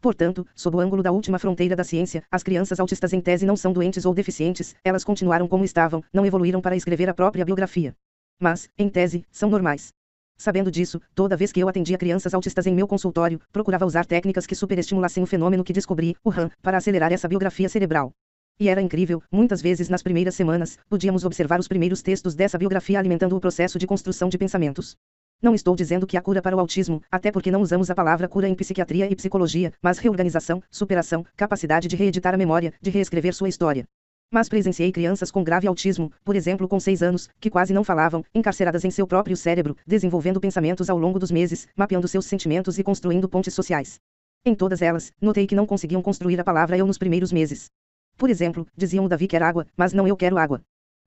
Portanto, sob o ângulo da última fronteira da ciência, as crianças autistas em tese não são doentes ou deficientes, elas continuaram como estavam, não evoluíram para escrever a própria biografia. Mas, em tese, são normais. Sabendo disso, toda vez que eu atendia crianças autistas em meu consultório, procurava usar técnicas que superestimulassem o fenômeno que descobri, o RAM, para acelerar essa biografia cerebral. E era incrível, muitas vezes nas primeiras semanas, podíamos observar os primeiros textos dessa biografia alimentando o processo de construção de pensamentos. Não estou dizendo que há cura para o autismo, até porque não usamos a palavra cura em psiquiatria e psicologia, mas reorganização, superação, capacidade de reeditar a memória, de reescrever sua história. Mas presenciei crianças com grave autismo, por exemplo com seis anos, que quase não falavam, encarceradas em seu próprio cérebro, desenvolvendo pensamentos ao longo dos meses, mapeando seus sentimentos e construindo pontes sociais. Em todas elas, notei que não conseguiam construir a palavra eu nos primeiros meses. Por exemplo, diziam o Davi quer água, mas não eu quero água.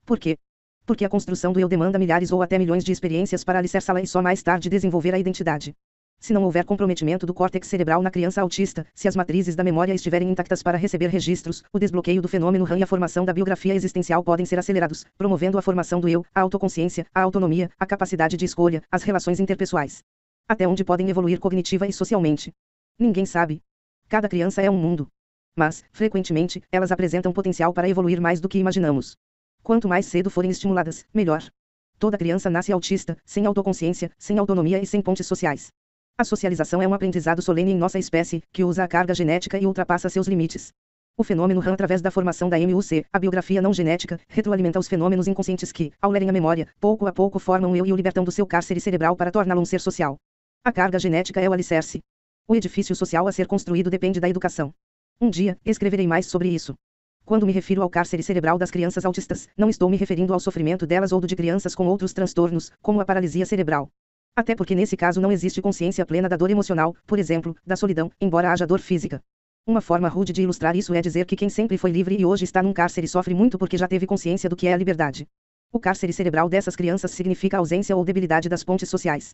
Por quê? Porque a construção do eu demanda milhares ou até milhões de experiências para alicerçá-la e só mais tarde desenvolver a identidade. Se não houver comprometimento do córtex cerebral na criança autista, se as matrizes da memória estiverem intactas para receber registros, o desbloqueio do fenômeno RAM e a formação da biografia existencial podem ser acelerados, promovendo a formação do eu, a autoconsciência, a autonomia, a capacidade de escolha, as relações interpessoais. Até onde podem evoluir cognitiva e socialmente? Ninguém sabe. Cada criança é um mundo. Mas, frequentemente, elas apresentam potencial para evoluir mais do que imaginamos. Quanto mais cedo forem estimuladas, melhor. Toda criança nasce autista, sem autoconsciência, sem autonomia e sem pontes sociais. A socialização é um aprendizado solene em nossa espécie, que usa a carga genética e ultrapassa seus limites. O fenômeno RAM através da formação da MUC, a biografia não genética, retroalimenta os fenômenos inconscientes que, ao lerem a memória, pouco a pouco formam o eu e o libertam do seu cárcere cerebral para torná-lo um ser social. A carga genética é o alicerce. O edifício social a ser construído depende da educação. Um dia, escreverei mais sobre isso. Quando me refiro ao cárcere cerebral das crianças autistas, não estou me referindo ao sofrimento delas ou do de crianças com outros transtornos, como a paralisia cerebral. Até porque nesse caso não existe consciência plena da dor emocional, por exemplo, da solidão, embora haja dor física. Uma forma rude de ilustrar isso é dizer que quem sempre foi livre e hoje está num cárcere sofre muito porque já teve consciência do que é a liberdade. O cárcere cerebral dessas crianças significa ausência ou debilidade das pontes sociais.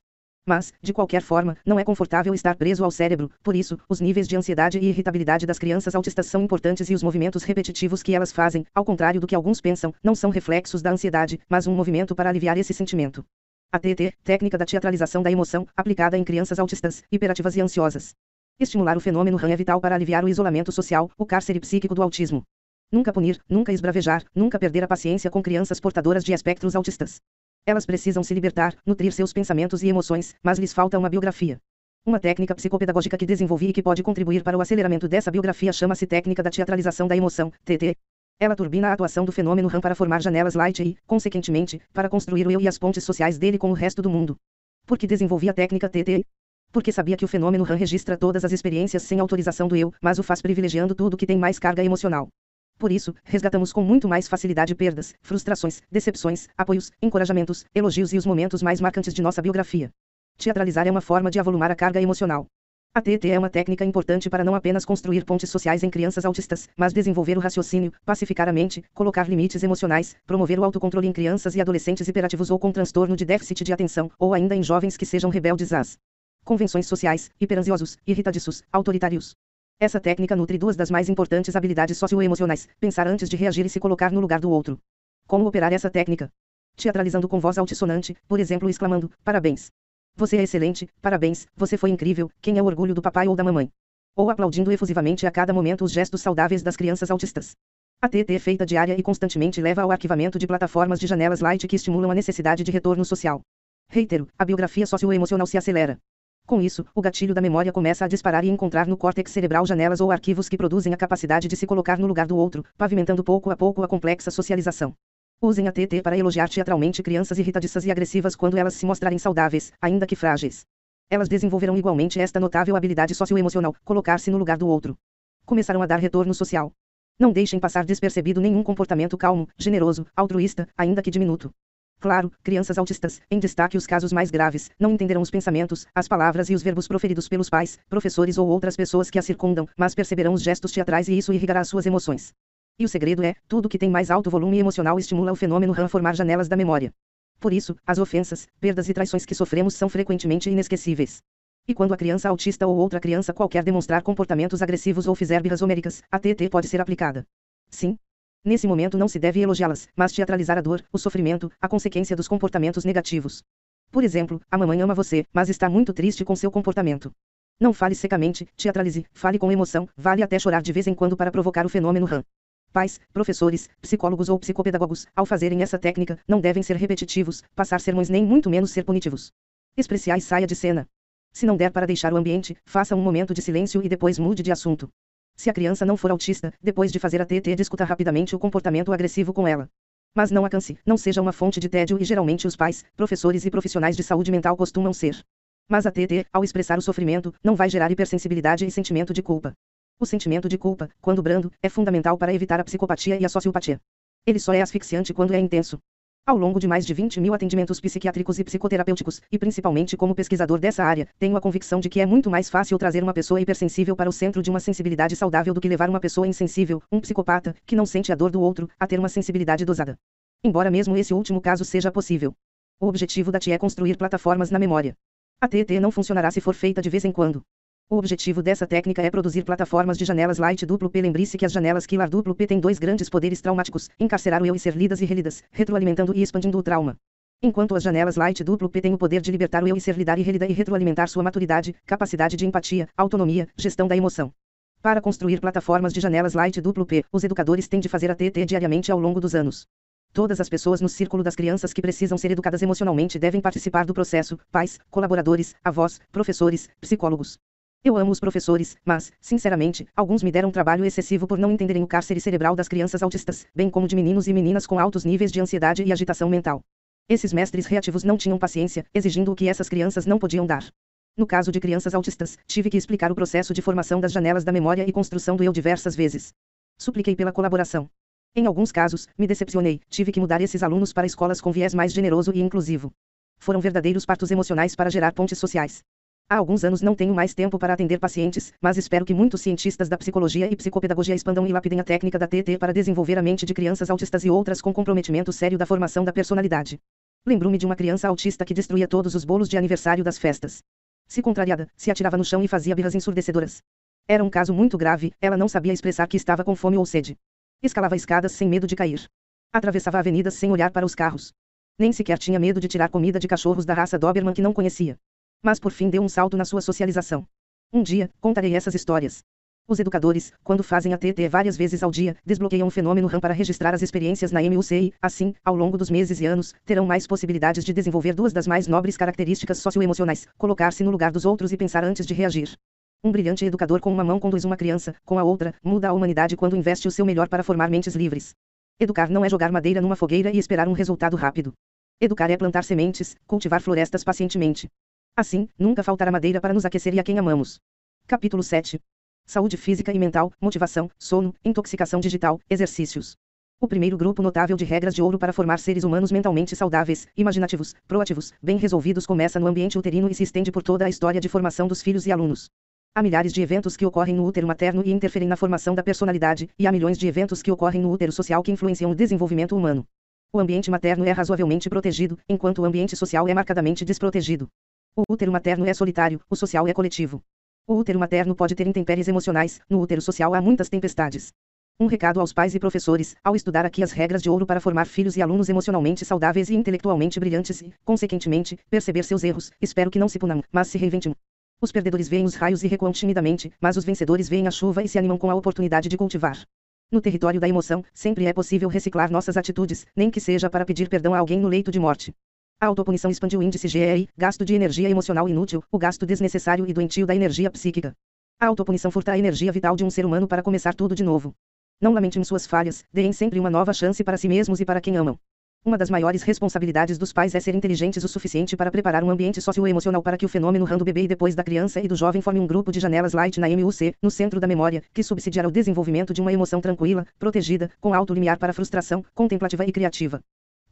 Mas, de qualquer forma, não é confortável estar preso ao cérebro, por isso, os níveis de ansiedade e irritabilidade das crianças autistas são importantes e os movimentos repetitivos que elas fazem, ao contrário do que alguns pensam, não são reflexos da ansiedade, mas um movimento para aliviar esse sentimento. A técnica da teatralização da emoção, aplicada em crianças autistas, hiperativas e ansiosas. Estimular o fenômeno RAM é vital para aliviar o isolamento social, o cárcere psíquico do autismo. Nunca punir, nunca esbravejar, nunca perder a paciência com crianças portadoras de espectros autistas. Elas precisam se libertar, nutrir seus pensamentos e emoções, mas lhes falta uma biografia. Uma técnica psicopedagógica que desenvolvi e que pode contribuir para o aceleramento dessa biografia chama-se técnica da teatralização da emoção, TT. Ela turbina a atuação do fenômeno RAM para formar janelas light e, consequentemente, para construir o eu e as pontes sociais dele com o resto do mundo. Por que desenvolvi a técnica TT? Porque sabia que o fenômeno RAM registra todas as experiências sem autorização do eu, mas o faz privilegiando tudo que tem mais carga emocional. Por isso, resgatamos com muito mais facilidade perdas, frustrações, decepções, apoios, encorajamentos, elogios e os momentos mais marcantes de nossa biografia. Teatralizar é uma forma de avolumar a carga emocional. A TT é uma técnica importante para não apenas construir pontes sociais em crianças autistas, mas desenvolver o raciocínio, pacificar a mente, colocar limites emocionais, promover o autocontrole em crianças e adolescentes hiperativos ou com transtorno de déficit de atenção, ou ainda em jovens que sejam rebeldes às convenções sociais, hiperansiosos, irritadiços, autoritários. Essa técnica nutre duas das mais importantes habilidades socioemocionais: pensar antes de reagir e se colocar no lugar do outro. Como operar essa técnica? Teatralizando com voz altissonante, por exemplo, exclamando: Parabéns! Você é excelente, parabéns, você foi incrível, quem é o orgulho do papai ou da mamãe? Ou aplaudindo efusivamente a cada momento os gestos saudáveis das crianças autistas. A TT é feita diária e constantemente leva ao arquivamento de plataformas de janelas light que estimulam a necessidade de retorno social. Reitero, a biografia socioemocional se acelera. Com isso, o gatilho da memória começa a disparar e encontrar no córtex cerebral janelas ou arquivos que produzem a capacidade de se colocar no lugar do outro, pavimentando pouco a pouco a complexa socialização. Usem a TT para elogiar teatralmente crianças irritadiças e agressivas quando elas se mostrarem saudáveis, ainda que frágeis. Elas desenvolverão igualmente esta notável habilidade socioemocional, colocar-se no lugar do outro. Começarão a dar retorno social. Não deixem passar despercebido nenhum comportamento calmo, generoso, altruísta, ainda que diminuto. Claro, crianças autistas, em destaque os casos mais graves, não entenderão os pensamentos, as palavras e os verbos proferidos pelos pais, professores ou outras pessoas que a circundam, mas perceberão os gestos teatrais e isso irrigará suas emoções. E o segredo é, tudo que tem mais alto volume emocional estimula o fenômeno RAM formar janelas da memória. Por isso, as ofensas, perdas e traições que sofremos são frequentemente inesquecíveis. E quando a criança autista ou outra criança qualquer demonstrar comportamentos agressivos ou fizer birras homéricas, a TT pode ser aplicada. Sim, Nesse momento não se deve elogiá-las, mas teatralizar a dor, o sofrimento, a consequência dos comportamentos negativos. Por exemplo, a mamãe ama você, mas está muito triste com seu comportamento. Não fale secamente, teatralize, fale com emoção, vale até chorar de vez em quando para provocar o fenômeno RAM. Pais, professores, psicólogos ou psicopedagogos, ao fazerem essa técnica, não devem ser repetitivos, passar sermões nem muito menos ser punitivos. Especiais saia de cena. Se não der para deixar o ambiente, faça um momento de silêncio e depois mude de assunto. Se a criança não for autista, depois de fazer a TT, discuta rapidamente o comportamento agressivo com ela. Mas não a canse, não seja uma fonte de tédio e geralmente os pais, professores e profissionais de saúde mental costumam ser. Mas a TT, ao expressar o sofrimento, não vai gerar hipersensibilidade e sentimento de culpa. O sentimento de culpa, quando brando, é fundamental para evitar a psicopatia e a sociopatia. Ele só é asfixiante quando é intenso. Ao longo de mais de 20 mil atendimentos psiquiátricos e psicoterapêuticos, e principalmente como pesquisador dessa área, tenho a convicção de que é muito mais fácil trazer uma pessoa hipersensível para o centro de uma sensibilidade saudável do que levar uma pessoa insensível, um psicopata, que não sente a dor do outro, a ter uma sensibilidade dosada. Embora mesmo esse último caso seja possível. O objetivo da TI é construir plataformas na memória. A TT não funcionará se for feita de vez em quando. O objetivo dessa técnica é produzir plataformas de janelas light duplo P. Lembre-se que as janelas Killer duplo P têm dois grandes poderes traumáticos, encarcerar o eu e ser lidas e relidas, retroalimentando e expandindo o trauma. Enquanto as janelas light duplo P têm o poder de libertar o eu e ser lidar e relida e retroalimentar sua maturidade, capacidade de empatia, autonomia, gestão da emoção. Para construir plataformas de janelas light duplo P, os educadores têm de fazer a TT diariamente ao longo dos anos. Todas as pessoas no círculo das crianças que precisam ser educadas emocionalmente devem participar do processo: pais, colaboradores, avós, professores, psicólogos. Eu amo os professores, mas, sinceramente, alguns me deram trabalho excessivo por não entenderem o cárcere cerebral das crianças autistas, bem como de meninos e meninas com altos níveis de ansiedade e agitação mental. Esses mestres reativos não tinham paciência, exigindo o que essas crianças não podiam dar. No caso de crianças autistas, tive que explicar o processo de formação das janelas da memória e construção do eu diversas vezes. Supliquei pela colaboração. Em alguns casos, me decepcionei, tive que mudar esses alunos para escolas com viés mais generoso e inclusivo. Foram verdadeiros partos emocionais para gerar pontes sociais. Há alguns anos não tenho mais tempo para atender pacientes, mas espero que muitos cientistas da psicologia e psicopedagogia expandam e lapidem a técnica da TT para desenvolver a mente de crianças autistas e outras com comprometimento sério da formação da personalidade. Lembro-me de uma criança autista que destruía todos os bolos de aniversário das festas. Se contrariada, se atirava no chão e fazia birras ensurdecedoras. Era um caso muito grave, ela não sabia expressar que estava com fome ou sede. Escalava escadas sem medo de cair. Atravessava avenidas sem olhar para os carros. Nem sequer tinha medo de tirar comida de cachorros da raça Doberman que não conhecia. Mas por fim deu um salto na sua socialização. Um dia, contarei essas histórias. Os educadores, quando fazem a TT várias vezes ao dia, desbloqueiam o fenômeno RAM para registrar as experiências na MUCI, assim, ao longo dos meses e anos, terão mais possibilidades de desenvolver duas das mais nobres características socioemocionais, colocar-se no lugar dos outros e pensar antes de reagir. Um brilhante educador com uma mão conduz uma criança, com a outra, muda a humanidade quando investe o seu melhor para formar mentes livres. Educar não é jogar madeira numa fogueira e esperar um resultado rápido. Educar é plantar sementes, cultivar florestas pacientemente. Assim, nunca faltará madeira para nos aquecer e a quem amamos. Capítulo 7. Saúde física e mental, motivação, sono, intoxicação digital, exercícios. O primeiro grupo notável de regras de ouro para formar seres humanos mentalmente saudáveis, imaginativos, proativos, bem resolvidos começa no ambiente uterino e se estende por toda a história de formação dos filhos e alunos. Há milhares de eventos que ocorrem no útero materno e interferem na formação da personalidade, e há milhões de eventos que ocorrem no útero social que influenciam o desenvolvimento humano. O ambiente materno é razoavelmente protegido, enquanto o ambiente social é marcadamente desprotegido. O útero materno é solitário, o social é coletivo. O útero materno pode ter intempéries emocionais, no útero social há muitas tempestades. Um recado aos pais e professores, ao estudar aqui as regras de ouro para formar filhos e alunos emocionalmente saudáveis e intelectualmente brilhantes e, consequentemente, perceber seus erros, espero que não se punam, mas se reinventem. Os perdedores veem os raios e recuam timidamente, mas os vencedores veem a chuva e se animam com a oportunidade de cultivar. No território da emoção, sempre é possível reciclar nossas atitudes, nem que seja para pedir perdão a alguém no leito de morte. A autopunição expande o índice GEI, gasto de energia emocional inútil, o gasto desnecessário e doentio da energia psíquica. A autopunição furta a energia vital de um ser humano para começar tudo de novo. Não lamentem suas falhas, deem sempre uma nova chance para si mesmos e para quem amam. Uma das maiores responsabilidades dos pais é ser inteligentes o suficiente para preparar um ambiente socioemocional para que o fenômeno RAM do bebê e depois da criança e do jovem forme um grupo de janelas light na MUC, no centro da memória, que subsidiará o desenvolvimento de uma emoção tranquila, protegida, com alto limiar para frustração, contemplativa e criativa.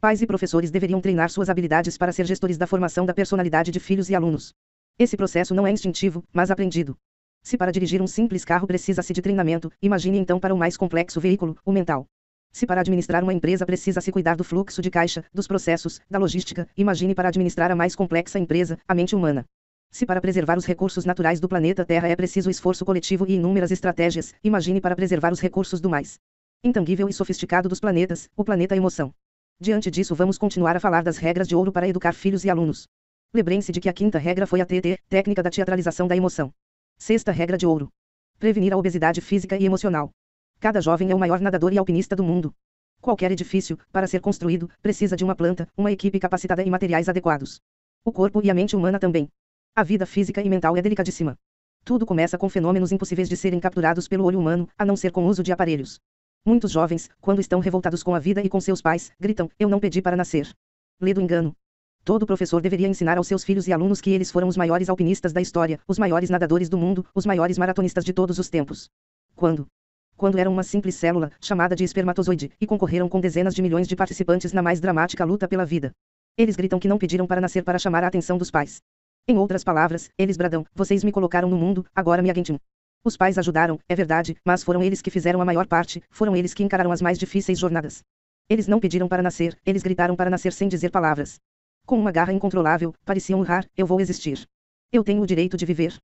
Pais e professores deveriam treinar suas habilidades para ser gestores da formação da personalidade de filhos e alunos. Esse processo não é instintivo, mas aprendido. Se para dirigir um simples carro precisa-se de treinamento, imagine então para o mais complexo veículo, o mental. Se para administrar uma empresa precisa-se cuidar do fluxo de caixa, dos processos, da logística, imagine para administrar a mais complexa empresa, a mente humana. Se para preservar os recursos naturais do planeta Terra é preciso esforço coletivo e inúmeras estratégias, imagine para preservar os recursos do mais intangível e sofisticado dos planetas, o planeta emoção. Diante disso, vamos continuar a falar das regras de ouro para educar filhos e alunos. Lembrem-se de que a quinta regra foi a TT, técnica da teatralização da emoção. Sexta regra de ouro. Prevenir a obesidade física e emocional. Cada jovem é o maior nadador e alpinista do mundo. Qualquer edifício, para ser construído, precisa de uma planta, uma equipe capacitada e materiais adequados. O corpo e a mente humana também. A vida física e mental é delicadíssima. Tudo começa com fenômenos impossíveis de serem capturados pelo olho humano, a não ser com uso de aparelhos. Muitos jovens, quando estão revoltados com a vida e com seus pais, gritam: Eu não pedi para nascer. Lê do engano. Todo professor deveria ensinar aos seus filhos e alunos que eles foram os maiores alpinistas da história, os maiores nadadores do mundo, os maiores maratonistas de todos os tempos. Quando? Quando eram uma simples célula, chamada de espermatozoide, e concorreram com dezenas de milhões de participantes na mais dramática luta pela vida. Eles gritam que não pediram para nascer para chamar a atenção dos pais. Em outras palavras, eles bradam: Vocês me colocaram no mundo, agora me aguentem. Os pais ajudaram, é verdade, mas foram eles que fizeram a maior parte, foram eles que encararam as mais difíceis jornadas. Eles não pediram para nascer, eles gritaram para nascer sem dizer palavras. Com uma garra incontrolável, pareciam urrar: Eu vou existir. Eu tenho o direito de viver.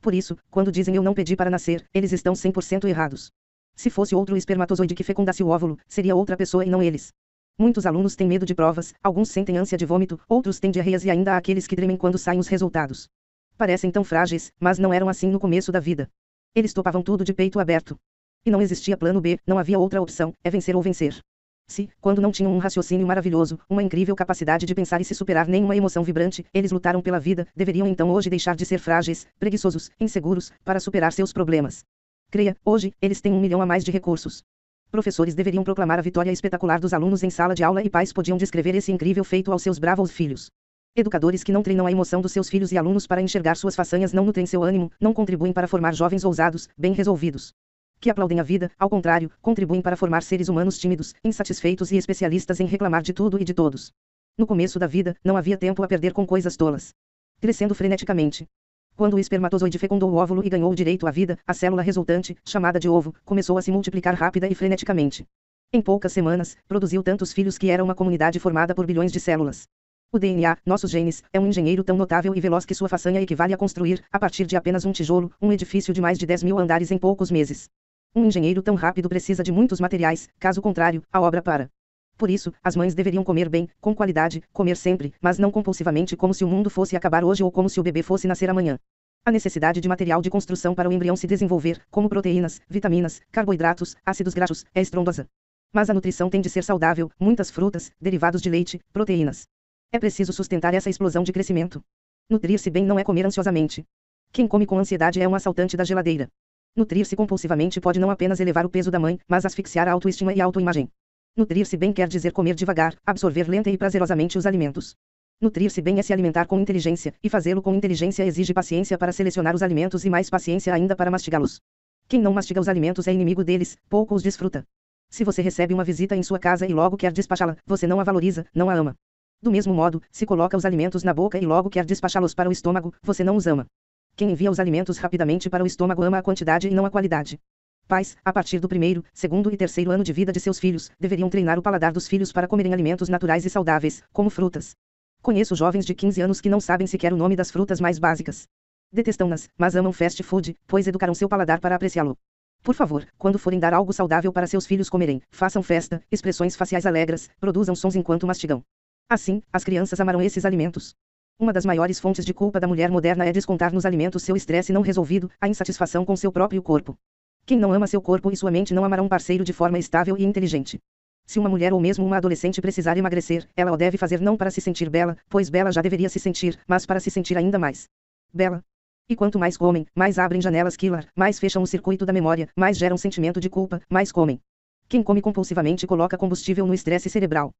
Por isso, quando dizem eu não pedi para nascer, eles estão 100% errados. Se fosse outro espermatozoide que fecundasse o óvulo, seria outra pessoa e não eles. Muitos alunos têm medo de provas, alguns sentem ânsia de vômito, outros têm diarreias e ainda há aqueles que tremem quando saem os resultados. Parecem tão frágeis, mas não eram assim no começo da vida. Eles topavam tudo de peito aberto. E não existia plano B, não havia outra opção, é vencer ou vencer. Se, quando não tinham um raciocínio maravilhoso, uma incrível capacidade de pensar e se superar nenhuma emoção vibrante, eles lutaram pela vida, deveriam então hoje deixar de ser frágeis, preguiçosos, inseguros, para superar seus problemas. Creia, hoje, eles têm um milhão a mais de recursos. Professores deveriam proclamar a vitória espetacular dos alunos em sala de aula e pais podiam descrever esse incrível feito aos seus bravos filhos. Educadores que não treinam a emoção dos seus filhos e alunos para enxergar suas façanhas não nutrem seu ânimo, não contribuem para formar jovens ousados, bem resolvidos. Que aplaudem a vida, ao contrário, contribuem para formar seres humanos tímidos, insatisfeitos e especialistas em reclamar de tudo e de todos. No começo da vida, não havia tempo a perder com coisas tolas. Crescendo freneticamente. Quando o espermatozoide fecundou o óvulo e ganhou o direito à vida, a célula resultante, chamada de ovo, começou a se multiplicar rápida e freneticamente. Em poucas semanas, produziu tantos filhos que era uma comunidade formada por bilhões de células. O DNA, nossos genes, é um engenheiro tão notável e veloz que sua façanha equivale a construir, a partir de apenas um tijolo, um edifício de mais de 10 mil andares em poucos meses. Um engenheiro tão rápido precisa de muitos materiais, caso contrário, a obra para. Por isso, as mães deveriam comer bem, com qualidade, comer sempre, mas não compulsivamente como se o mundo fosse acabar hoje ou como se o bebê fosse nascer amanhã. A necessidade de material de construção para o embrião se desenvolver, como proteínas, vitaminas, carboidratos, ácidos graxos, é estrondosa. Mas a nutrição tem de ser saudável, muitas frutas, derivados de leite, proteínas. É preciso sustentar essa explosão de crescimento. Nutrir-se bem não é comer ansiosamente. Quem come com ansiedade é um assaltante da geladeira. Nutrir-se compulsivamente pode não apenas elevar o peso da mãe, mas asfixiar a autoestima e a autoimagem. Nutrir-se bem quer dizer comer devagar, absorver lenta e prazerosamente os alimentos. Nutrir-se bem é se alimentar com inteligência, e fazê-lo com inteligência exige paciência para selecionar os alimentos e mais paciência ainda para mastigá-los. Quem não mastiga os alimentos é inimigo deles, pouco os desfruta. Se você recebe uma visita em sua casa e logo quer despachá-la, você não a valoriza, não a ama. Do mesmo modo, se coloca os alimentos na boca e logo quer despachá-los para o estômago, você não os ama. Quem envia os alimentos rapidamente para o estômago ama a quantidade e não a qualidade. Pais, a partir do primeiro, segundo e terceiro ano de vida de seus filhos, deveriam treinar o paladar dos filhos para comerem alimentos naturais e saudáveis, como frutas. Conheço jovens de 15 anos que não sabem sequer o nome das frutas mais básicas. Detestam-nas, mas amam fast food, pois educaram seu paladar para apreciá-lo. Por favor, quando forem dar algo saudável para seus filhos comerem, façam festa, expressões faciais alegres, produzam sons enquanto mastigam. Assim, as crianças amarão esses alimentos. Uma das maiores fontes de culpa da mulher moderna é descontar nos alimentos seu estresse não resolvido, a insatisfação com seu próprio corpo. Quem não ama seu corpo e sua mente não amará um parceiro de forma estável e inteligente. Se uma mulher ou mesmo uma adolescente precisar emagrecer, ela o deve fazer não para se sentir bela, pois bela já deveria se sentir, mas para se sentir ainda mais bela. E quanto mais comem, mais abrem janelas killer, mais fecham o circuito da memória, mais geram sentimento de culpa, mais comem. Quem come compulsivamente coloca combustível no estresse cerebral.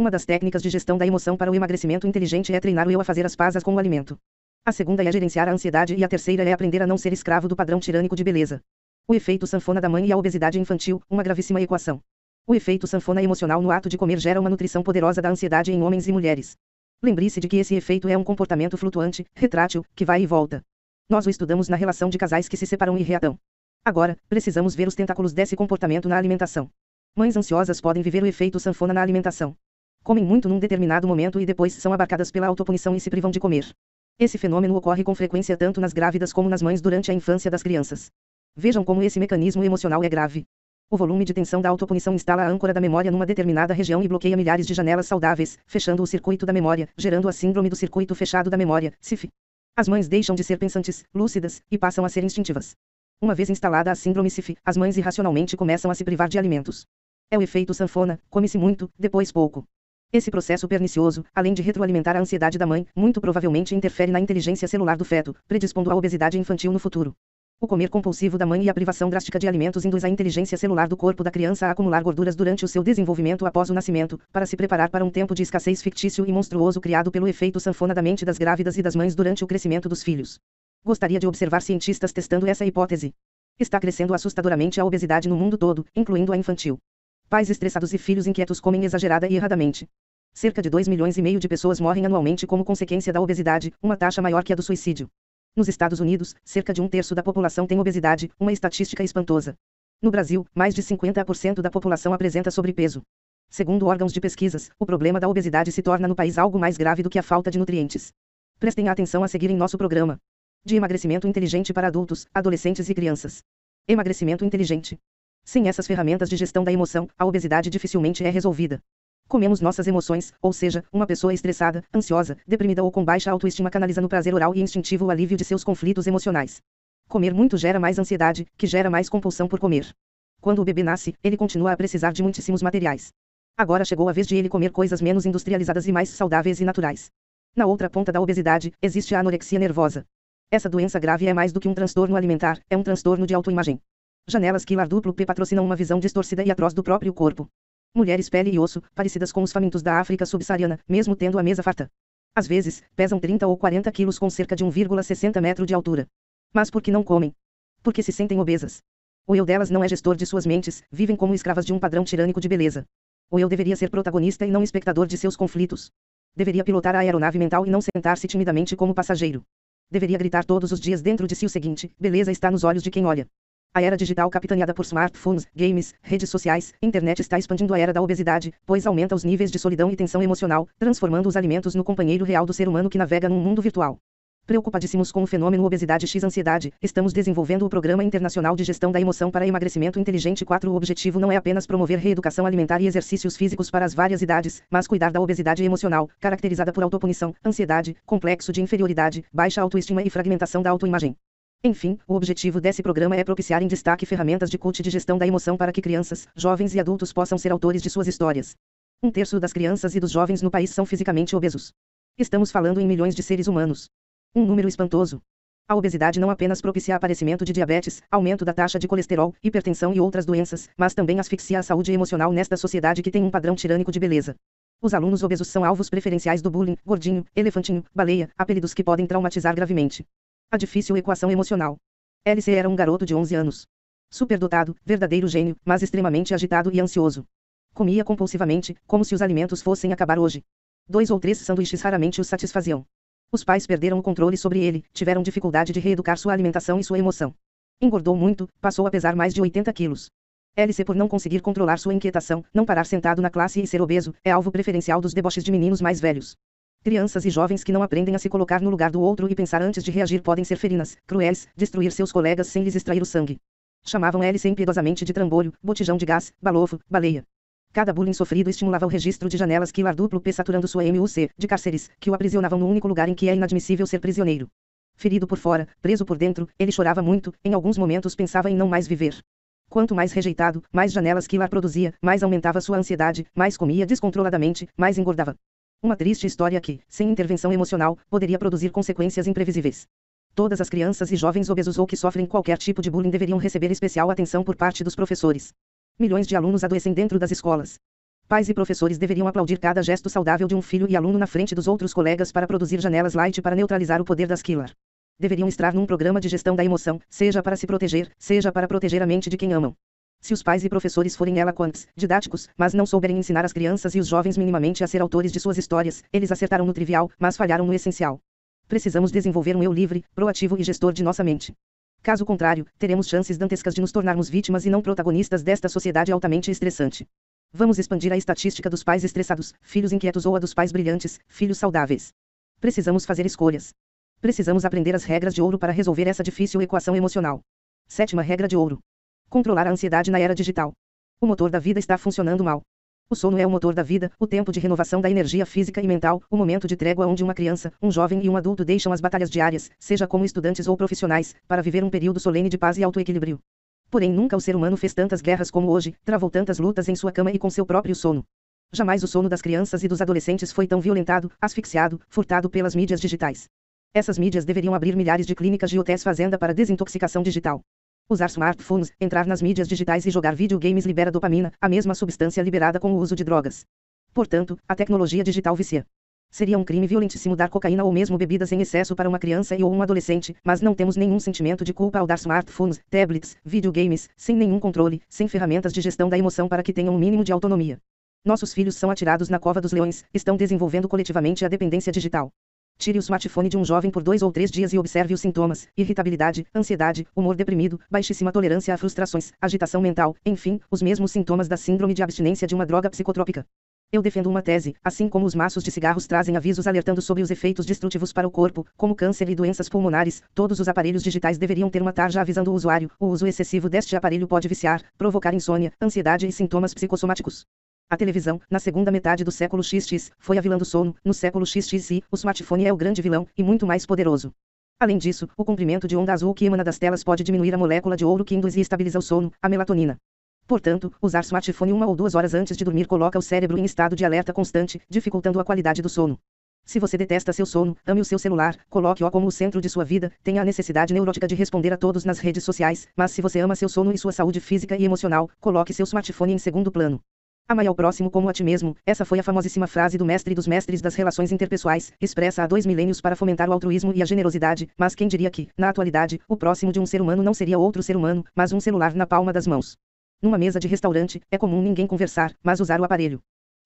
Uma das técnicas de gestão da emoção para o emagrecimento inteligente é treinar o eu a fazer as pazes com o alimento. A segunda é gerenciar a ansiedade e a terceira é aprender a não ser escravo do padrão tirânico de beleza. O efeito sanfona da mãe e a obesidade infantil, uma gravíssima equação. O efeito sanfona emocional no ato de comer gera uma nutrição poderosa da ansiedade em homens e mulheres. Lembre-se de que esse efeito é um comportamento flutuante, retrátil, que vai e volta. Nós o estudamos na relação de casais que se separam e reatam. Agora, precisamos ver os tentáculos desse comportamento na alimentação. Mães ansiosas podem viver o efeito sanfona na alimentação. Comem muito num determinado momento e depois são abarcadas pela autopunição e se privam de comer. Esse fenômeno ocorre com frequência tanto nas grávidas como nas mães durante a infância das crianças. Vejam como esse mecanismo emocional é grave. O volume de tensão da autopunição instala a âncora da memória numa determinada região e bloqueia milhares de janelas saudáveis, fechando o circuito da memória, gerando a síndrome do circuito fechado da memória, CIF. As mães deixam de ser pensantes, lúcidas, e passam a ser instintivas. Uma vez instalada a síndrome CIF, as mães irracionalmente começam a se privar de alimentos. É o efeito sanfona, come-se muito, depois pouco. Esse processo pernicioso, além de retroalimentar a ansiedade da mãe, muito provavelmente interfere na inteligência celular do feto, predispondo à obesidade infantil no futuro. O comer compulsivo da mãe e a privação drástica de alimentos induz a inteligência celular do corpo da criança a acumular gorduras durante o seu desenvolvimento após o nascimento, para se preparar para um tempo de escassez fictício e monstruoso criado pelo efeito sanfona da mente das grávidas e das mães durante o crescimento dos filhos. Gostaria de observar cientistas testando essa hipótese. Está crescendo assustadoramente a obesidade no mundo todo, incluindo a infantil. Pais estressados e filhos inquietos comem exagerada e erradamente. Cerca de 2 milhões e meio de pessoas morrem anualmente como consequência da obesidade, uma taxa maior que a do suicídio. Nos Estados Unidos, cerca de um terço da população tem obesidade, uma estatística espantosa. No Brasil, mais de 50% da população apresenta sobrepeso. Segundo órgãos de pesquisas, o problema da obesidade se torna no país algo mais grave do que a falta de nutrientes. Prestem atenção a seguir em nosso programa de emagrecimento inteligente para adultos, adolescentes e crianças. Emagrecimento inteligente. Sem essas ferramentas de gestão da emoção, a obesidade dificilmente é resolvida. Comemos nossas emoções, ou seja, uma pessoa estressada, ansiosa, deprimida ou com baixa autoestima canaliza no prazer oral e instintivo o alívio de seus conflitos emocionais. Comer muito gera mais ansiedade, que gera mais compulsão por comer. Quando o bebê nasce, ele continua a precisar de muitíssimos materiais. Agora chegou a vez de ele comer coisas menos industrializadas e mais saudáveis e naturais. Na outra ponta da obesidade, existe a anorexia nervosa. Essa doença grave é mais do que um transtorno alimentar, é um transtorno de autoimagem. Janelas Killer Duplo P patrocinam uma visão distorcida e atroz do próprio corpo. Mulheres pele e osso, parecidas com os famintos da África subsaariana, mesmo tendo a mesa farta. Às vezes, pesam 30 ou 40 quilos com cerca de 1,60 metro de altura. Mas por que não comem? Porque se sentem obesas. O eu delas não é gestor de suas mentes, vivem como escravas de um padrão tirânico de beleza. O eu deveria ser protagonista e não espectador de seus conflitos. Deveria pilotar a aeronave mental e não sentar-se timidamente como passageiro. Deveria gritar todos os dias dentro de si o seguinte: beleza está nos olhos de quem olha. A era digital capitaneada por smartphones, games, redes sociais, internet está expandindo a era da obesidade, pois aumenta os níveis de solidão e tensão emocional, transformando os alimentos no companheiro real do ser humano que navega num mundo virtual. Preocupadíssimos com o fenômeno obesidade x ansiedade, estamos desenvolvendo o Programa Internacional de Gestão da Emoção para Emagrecimento Inteligente 4. O objetivo não é apenas promover reeducação alimentar e exercícios físicos para as várias idades, mas cuidar da obesidade emocional, caracterizada por autopunição, ansiedade, complexo de inferioridade, baixa autoestima e fragmentação da autoimagem. Enfim, o objetivo desse programa é propiciar em destaque ferramentas de coach de gestão da emoção para que crianças, jovens e adultos possam ser autores de suas histórias. Um terço das crianças e dos jovens no país são fisicamente obesos. Estamos falando em milhões de seres humanos. Um número espantoso. A obesidade não apenas propicia aparecimento de diabetes, aumento da taxa de colesterol, hipertensão e outras doenças, mas também asfixia a saúde emocional nesta sociedade que tem um padrão tirânico de beleza. Os alunos obesos são alvos preferenciais do bullying, gordinho, elefantinho, baleia, apelidos que podem traumatizar gravemente. A difícil equação emocional. LC era um garoto de 11 anos. Superdotado, verdadeiro gênio, mas extremamente agitado e ansioso. Comia compulsivamente, como se os alimentos fossem acabar hoje. Dois ou três sanduíches raramente os satisfaziam. Os pais perderam o controle sobre ele, tiveram dificuldade de reeducar sua alimentação e sua emoção. Engordou muito, passou a pesar mais de 80 quilos. LC por não conseguir controlar sua inquietação, não parar sentado na classe e ser obeso, é alvo preferencial dos deboches de meninos mais velhos. Crianças e jovens que não aprendem a se colocar no lugar do outro e pensar antes de reagir podem ser ferinas, cruéis, destruir seus colegas sem lhes extrair o sangue. Chamavam Alice impiedosamente de trambolho, botijão de gás, balofo, baleia. Cada bullying sofrido estimulava o registro de janelas Killer duplo P saturando sua MUC, de cárceres, que o aprisionavam no único lugar em que é inadmissível ser prisioneiro. Ferido por fora, preso por dentro, ele chorava muito, em alguns momentos pensava em não mais viver. Quanto mais rejeitado, mais janelas Killer produzia, mais aumentava sua ansiedade, mais comia descontroladamente, mais engordava. Uma triste história que, sem intervenção emocional, poderia produzir consequências imprevisíveis. Todas as crianças e jovens obesos ou que sofrem qualquer tipo de bullying deveriam receber especial atenção por parte dos professores. Milhões de alunos adoecem dentro das escolas. Pais e professores deveriam aplaudir cada gesto saudável de um filho e aluno na frente dos outros colegas para produzir janelas light para neutralizar o poder das killer. Deveriam estar num programa de gestão da emoção, seja para se proteger, seja para proteger a mente de quem amam. Se os pais e professores forem eloquentes, didáticos, mas não souberem ensinar as crianças e os jovens minimamente a ser autores de suas histórias, eles acertaram no trivial, mas falharam no essencial. Precisamos desenvolver um eu livre, proativo e gestor de nossa mente. Caso contrário, teremos chances dantescas de nos tornarmos vítimas e não protagonistas desta sociedade altamente estressante. Vamos expandir a estatística dos pais estressados, filhos inquietos ou a dos pais brilhantes, filhos saudáveis. Precisamos fazer escolhas. Precisamos aprender as regras de ouro para resolver essa difícil equação emocional. Sétima regra de ouro. Controlar a ansiedade na era digital. O motor da vida está funcionando mal. O sono é o motor da vida, o tempo de renovação da energia física e mental, o momento de trégua onde uma criança, um jovem e um adulto deixam as batalhas diárias, seja como estudantes ou profissionais, para viver um período solene de paz e autoequilíbrio. Porém, nunca o ser humano fez tantas guerras como hoje, travou tantas lutas em sua cama e com seu próprio sono. Jamais o sono das crianças e dos adolescentes foi tão violentado, asfixiado, furtado pelas mídias digitais. Essas mídias deveriam abrir milhares de clínicas de hotéis fazenda para desintoxicação digital. Usar smartphones, entrar nas mídias digitais e jogar videogames libera dopamina, a mesma substância liberada com o uso de drogas. Portanto, a tecnologia digital vicia. Seria um crime violentíssimo dar cocaína ou mesmo bebidas em excesso para uma criança e ou um adolescente, mas não temos nenhum sentimento de culpa ao dar smartphones, tablets, videogames, sem nenhum controle, sem ferramentas de gestão da emoção para que tenham um mínimo de autonomia. Nossos filhos são atirados na cova dos leões, estão desenvolvendo coletivamente a dependência digital. Tire o smartphone de um jovem por dois ou três dias e observe os sintomas: irritabilidade, ansiedade, humor deprimido, baixíssima tolerância a frustrações, agitação mental, enfim, os mesmos sintomas da síndrome de abstinência de uma droga psicotrópica. Eu defendo uma tese, assim como os maços de cigarros trazem avisos alertando sobre os efeitos destrutivos para o corpo, como câncer e doenças pulmonares, todos os aparelhos digitais deveriam ter uma tarja avisando o usuário: o uso excessivo deste aparelho pode viciar, provocar insônia, ansiedade e sintomas psicossomáticos. A televisão, na segunda metade do século XX, foi a vilã do sono, no século XXI, o smartphone é o grande vilão, e muito mais poderoso. Além disso, o comprimento de onda azul que emana das telas pode diminuir a molécula de ouro que induz e estabiliza o sono, a melatonina. Portanto, usar smartphone uma ou duas horas antes de dormir coloca o cérebro em estado de alerta constante, dificultando a qualidade do sono. Se você detesta seu sono, ame o seu celular, coloque-o como o centro de sua vida, tenha a necessidade neurótica de responder a todos nas redes sociais, mas se você ama seu sono e sua saúde física e emocional, coloque seu smartphone em segundo plano. Amai ao próximo como a ti mesmo. Essa foi a famosíssima frase do mestre dos mestres das relações interpessoais, expressa há dois milênios para fomentar o altruísmo e a generosidade, mas quem diria que, na atualidade, o próximo de um ser humano não seria outro ser humano, mas um celular na palma das mãos. Numa mesa de restaurante, é comum ninguém conversar, mas usar o aparelho.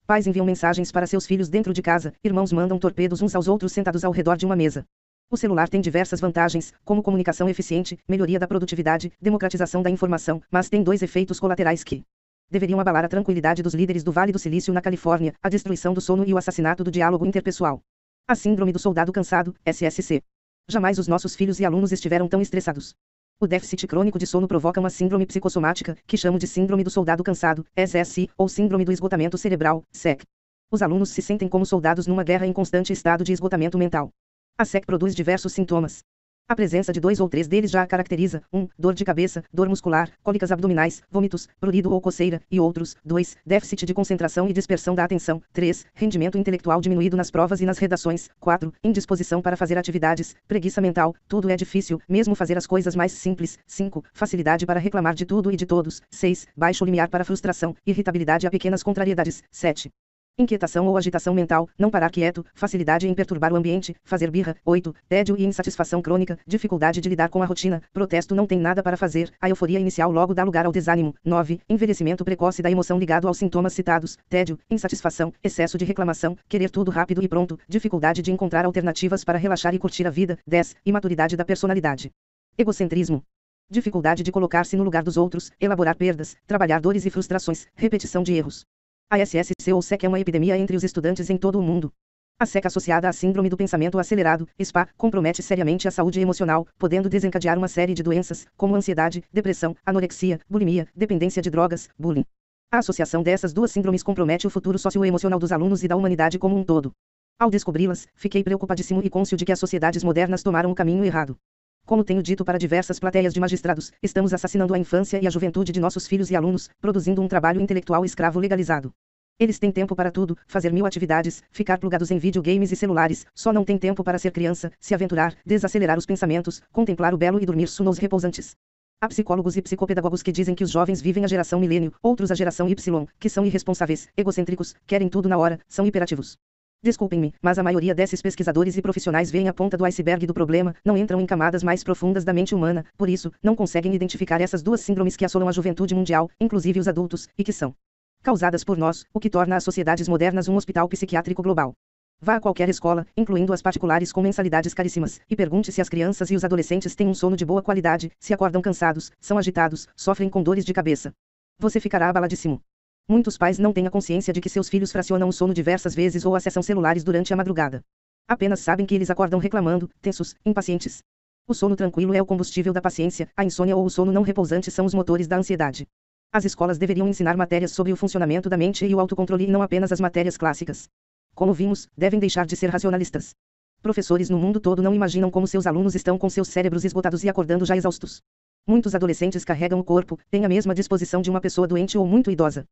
Pais enviam mensagens para seus filhos dentro de casa, irmãos mandam torpedos uns aos outros sentados ao redor de uma mesa. O celular tem diversas vantagens, como comunicação eficiente, melhoria da produtividade, democratização da informação, mas tem dois efeitos colaterais que deveriam abalar a tranquilidade dos líderes do Vale do Silício na Califórnia, a destruição do sono e o assassinato do diálogo interpessoal. A síndrome do soldado cansado, SSC. Jamais os nossos filhos e alunos estiveram tão estressados. O déficit crônico de sono provoca uma síndrome psicossomática, que chamo de síndrome do soldado cansado, SSI, ou síndrome do esgotamento cerebral, SEC. Os alunos se sentem como soldados numa guerra em constante estado de esgotamento mental. A SEC produz diversos sintomas, a presença de dois ou três deles já a caracteriza: 1. Um, dor de cabeça, dor muscular, cólicas abdominais, vômitos, prurido ou coceira, e outros. 2. Déficit de concentração e dispersão da atenção. 3. Rendimento intelectual diminuído nas provas e nas redações. 4. Indisposição para fazer atividades, preguiça mental, tudo é difícil, mesmo fazer as coisas mais simples. 5. Facilidade para reclamar de tudo e de todos. 6. Baixo limiar para frustração, irritabilidade a pequenas contrariedades. 7. Inquietação ou agitação mental, não parar quieto, facilidade em perturbar o ambiente, fazer birra. 8. Tédio e insatisfação crônica, dificuldade de lidar com a rotina, protesto não tem nada para fazer, a euforia inicial logo dá lugar ao desânimo. 9. Envelhecimento precoce da emoção ligado aos sintomas citados, tédio, insatisfação, excesso de reclamação, querer tudo rápido e pronto, dificuldade de encontrar alternativas para relaxar e curtir a vida. 10. Imaturidade da personalidade. Egocentrismo. Dificuldade de colocar-se no lugar dos outros, elaborar perdas, trabalhar dores e frustrações, repetição de erros. A SSC ou SEC é uma epidemia entre os estudantes em todo o mundo. A SEC associada à síndrome do pensamento acelerado, SPA, compromete seriamente a saúde emocional, podendo desencadear uma série de doenças, como ansiedade, depressão, anorexia, bulimia, dependência de drogas, bullying. A associação dessas duas síndromes compromete o futuro socioemocional dos alunos e da humanidade como um todo. Ao descobri-las, fiquei preocupadíssimo e cônscio de que as sociedades modernas tomaram o caminho errado. Como tenho dito para diversas plateias de magistrados, estamos assassinando a infância e a juventude de nossos filhos e alunos, produzindo um trabalho intelectual escravo legalizado. Eles têm tempo para tudo, fazer mil atividades, ficar plugados em videogames e celulares, só não têm tempo para ser criança, se aventurar, desacelerar os pensamentos, contemplar o belo e dormir sonos repousantes. Há psicólogos e psicopedagogos que dizem que os jovens vivem a geração milênio, outros a geração Y, que são irresponsáveis, egocêntricos, querem tudo na hora, são hiperativos. Desculpem-me, mas a maioria desses pesquisadores e profissionais veem a ponta do iceberg do problema, não entram em camadas mais profundas da mente humana, por isso, não conseguem identificar essas duas síndromes que assolam a juventude mundial, inclusive os adultos, e que são causadas por nós, o que torna as sociedades modernas um hospital psiquiátrico global. Vá a qualquer escola, incluindo as particulares com mensalidades caríssimas, e pergunte se as crianças e os adolescentes têm um sono de boa qualidade, se acordam cansados, são agitados, sofrem com dores de cabeça. Você ficará abaladíssimo. Muitos pais não têm a consciência de que seus filhos fracionam o sono diversas vezes ou acessam celulares durante a madrugada. Apenas sabem que eles acordam reclamando, tensos, impacientes. O sono tranquilo é o combustível da paciência, a insônia ou o sono não repousante são os motores da ansiedade. As escolas deveriam ensinar matérias sobre o funcionamento da mente e o autocontrole e não apenas as matérias clássicas. Como vimos, devem deixar de ser racionalistas. Professores no mundo todo não imaginam como seus alunos estão com seus cérebros esgotados e acordando já exaustos. Muitos adolescentes carregam o corpo, têm a mesma disposição de uma pessoa doente ou muito idosa.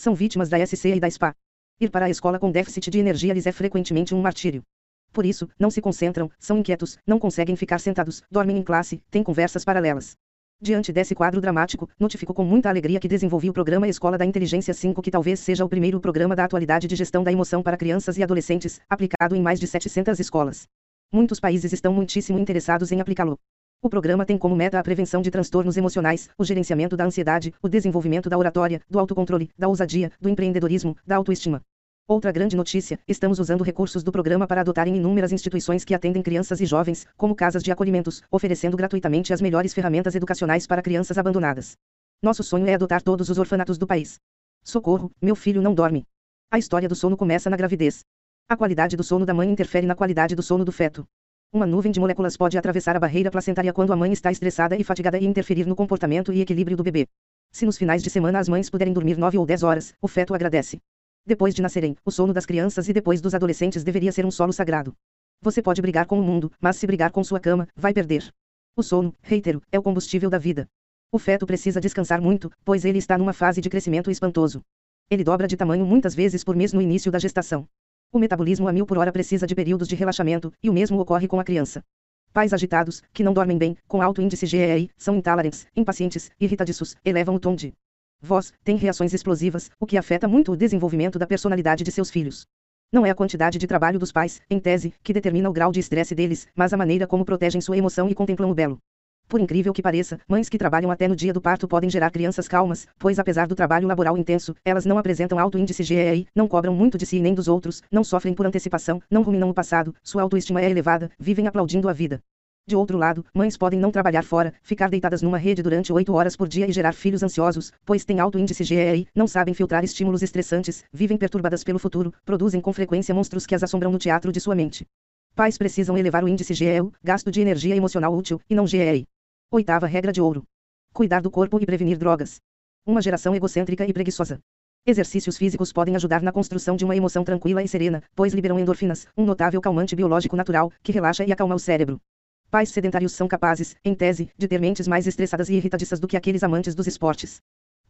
São vítimas da SC e da SPA. Ir para a escola com déficit de energia lhes é frequentemente um martírio. Por isso, não se concentram, são inquietos, não conseguem ficar sentados, dormem em classe, têm conversas paralelas. Diante desse quadro dramático, notifico com muita alegria que desenvolvi o programa Escola da Inteligência 5, que talvez seja o primeiro programa da atualidade de gestão da emoção para crianças e adolescentes, aplicado em mais de 700 escolas. Muitos países estão muitíssimo interessados em aplicá-lo. O programa tem como meta a prevenção de transtornos emocionais, o gerenciamento da ansiedade, o desenvolvimento da oratória, do autocontrole, da ousadia, do empreendedorismo, da autoestima. Outra grande notícia: estamos usando recursos do programa para adotar em inúmeras instituições que atendem crianças e jovens, como casas de acolhimentos, oferecendo gratuitamente as melhores ferramentas educacionais para crianças abandonadas. Nosso sonho é adotar todos os orfanatos do país. Socorro, meu filho não dorme. A história do sono começa na gravidez. A qualidade do sono da mãe interfere na qualidade do sono do feto. Uma nuvem de moléculas pode atravessar a barreira placentária quando a mãe está estressada e fatigada e interferir no comportamento e equilíbrio do bebê. Se nos finais de semana as mães puderem dormir 9 ou 10 horas, o feto agradece. Depois de nascerem, o sono das crianças e depois dos adolescentes deveria ser um solo sagrado. Você pode brigar com o mundo, mas se brigar com sua cama, vai perder. O sono, reitero, é o combustível da vida. O feto precisa descansar muito, pois ele está numa fase de crescimento espantoso. Ele dobra de tamanho muitas vezes por mês no início da gestação. O metabolismo a mil por hora precisa de períodos de relaxamento, e o mesmo ocorre com a criança. Pais agitados, que não dormem bem, com alto índice GEI, são intolerantes, impacientes, irritadiços, elevam o tom de voz, têm reações explosivas, o que afeta muito o desenvolvimento da personalidade de seus filhos. Não é a quantidade de trabalho dos pais, em tese, que determina o grau de estresse deles, mas a maneira como protegem sua emoção e contemplam o belo. Por incrível que pareça, mães que trabalham até no dia do parto podem gerar crianças calmas, pois apesar do trabalho laboral intenso, elas não apresentam alto índice GEI, não cobram muito de si nem dos outros, não sofrem por antecipação, não ruminam o passado, sua autoestima é elevada, vivem aplaudindo a vida. De outro lado, mães podem não trabalhar fora, ficar deitadas numa rede durante oito horas por dia e gerar filhos ansiosos, pois têm alto índice GEI, não sabem filtrar estímulos estressantes, vivem perturbadas pelo futuro, produzem com frequência monstros que as assombram no teatro de sua mente. Pais precisam elevar o índice GEU, gasto de energia emocional útil, e não GEI. Oitava regra de ouro. Cuidar do corpo e prevenir drogas. Uma geração egocêntrica e preguiçosa. Exercícios físicos podem ajudar na construção de uma emoção tranquila e serena, pois liberam endorfinas, um notável calmante biológico natural, que relaxa e acalma o cérebro. Pais sedentários são capazes, em tese, de ter mentes mais estressadas e irritadiças do que aqueles amantes dos esportes.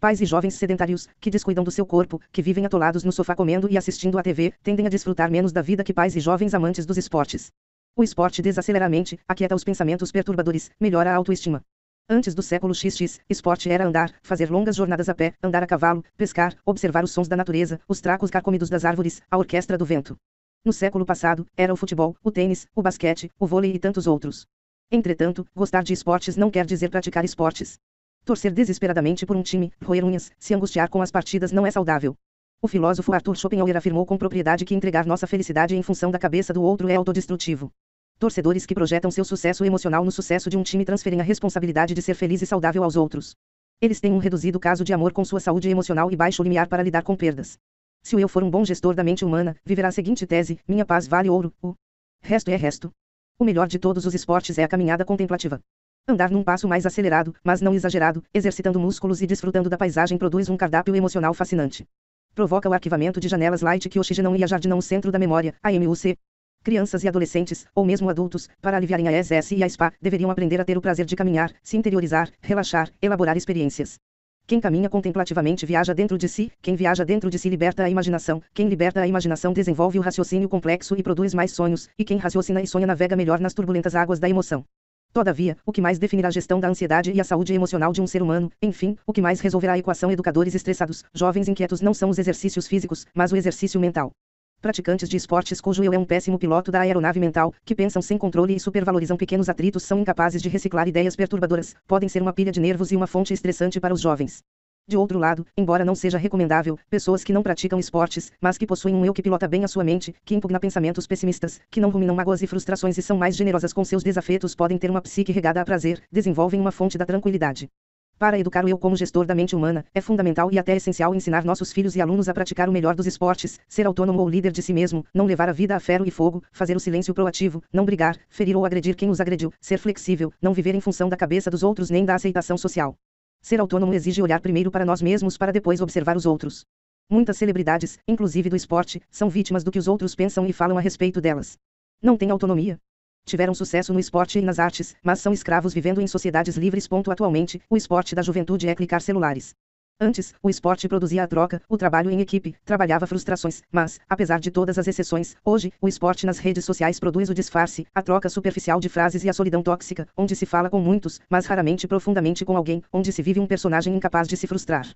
Pais e jovens sedentários, que descuidam do seu corpo, que vivem atolados no sofá comendo e assistindo à TV, tendem a desfrutar menos da vida que pais e jovens amantes dos esportes. O esporte desacelera a mente, aquieta os pensamentos perturbadores, melhora a autoestima. Antes do século XX, esporte era andar, fazer longas jornadas a pé, andar a cavalo, pescar, observar os sons da natureza, os tracos carcomidos das árvores, a orquestra do vento. No século passado, era o futebol, o tênis, o basquete, o vôlei e tantos outros. Entretanto, gostar de esportes não quer dizer praticar esportes. Torcer desesperadamente por um time, roer unhas, se angustiar com as partidas não é saudável. O filósofo Arthur Schopenhauer afirmou com propriedade que entregar nossa felicidade em função da cabeça do outro é autodestrutivo. Torcedores que projetam seu sucesso emocional no sucesso de um time transferem a responsabilidade de ser feliz e saudável aos outros. Eles têm um reduzido caso de amor com sua saúde emocional e baixo limiar para lidar com perdas. Se o eu for um bom gestor da mente humana, viverá a seguinte tese: minha paz vale ouro, o resto é resto. O melhor de todos os esportes é a caminhada contemplativa. Andar num passo mais acelerado, mas não exagerado, exercitando músculos e desfrutando da paisagem produz um cardápio emocional fascinante. Provoca o arquivamento de janelas light que oxigenam e ajardinam o centro da memória, a MUC. Crianças e adolescentes, ou mesmo adultos, para aliviarem a SS e a SPA, deveriam aprender a ter o prazer de caminhar, se interiorizar, relaxar, elaborar experiências. Quem caminha contemplativamente viaja dentro de si, quem viaja dentro de si liberta a imaginação, quem liberta a imaginação desenvolve o raciocínio complexo e produz mais sonhos, e quem raciocina e sonha navega melhor nas turbulentas águas da emoção. Todavia, o que mais definirá a gestão da ansiedade e a saúde emocional de um ser humano, enfim, o que mais resolverá a equação educadores estressados, jovens inquietos não são os exercícios físicos, mas o exercício mental. Praticantes de esportes cujo eu é um péssimo piloto da aeronave mental, que pensam sem controle e supervalorizam pequenos atritos são incapazes de reciclar ideias perturbadoras, podem ser uma pilha de nervos e uma fonte estressante para os jovens. De outro lado, embora não seja recomendável, pessoas que não praticam esportes, mas que possuem um eu que pilota bem a sua mente, que impugna pensamentos pessimistas, que não ruminam mágoas e frustrações e são mais generosas com seus desafetos podem ter uma psique regada a prazer, desenvolvem uma fonte da tranquilidade. Para educar o eu como gestor da mente humana, é fundamental e até essencial ensinar nossos filhos e alunos a praticar o melhor dos esportes, ser autônomo ou líder de si mesmo, não levar a vida a ferro e fogo, fazer o silêncio proativo, não brigar, ferir ou agredir quem os agrediu, ser flexível, não viver em função da cabeça dos outros nem da aceitação social. Ser autônomo exige olhar primeiro para nós mesmos para depois observar os outros. Muitas celebridades, inclusive do esporte, são vítimas do que os outros pensam e falam a respeito delas. Não têm autonomia. Tiveram sucesso no esporte e nas artes, mas são escravos vivendo em sociedades livres. Atualmente, o esporte da juventude é clicar celulares. Antes, o esporte produzia a troca, o trabalho em equipe, trabalhava frustrações, mas, apesar de todas as exceções, hoje, o esporte nas redes sociais produz o disfarce, a troca superficial de frases e a solidão tóxica, onde se fala com muitos, mas raramente profundamente com alguém, onde se vive um personagem incapaz de se frustrar.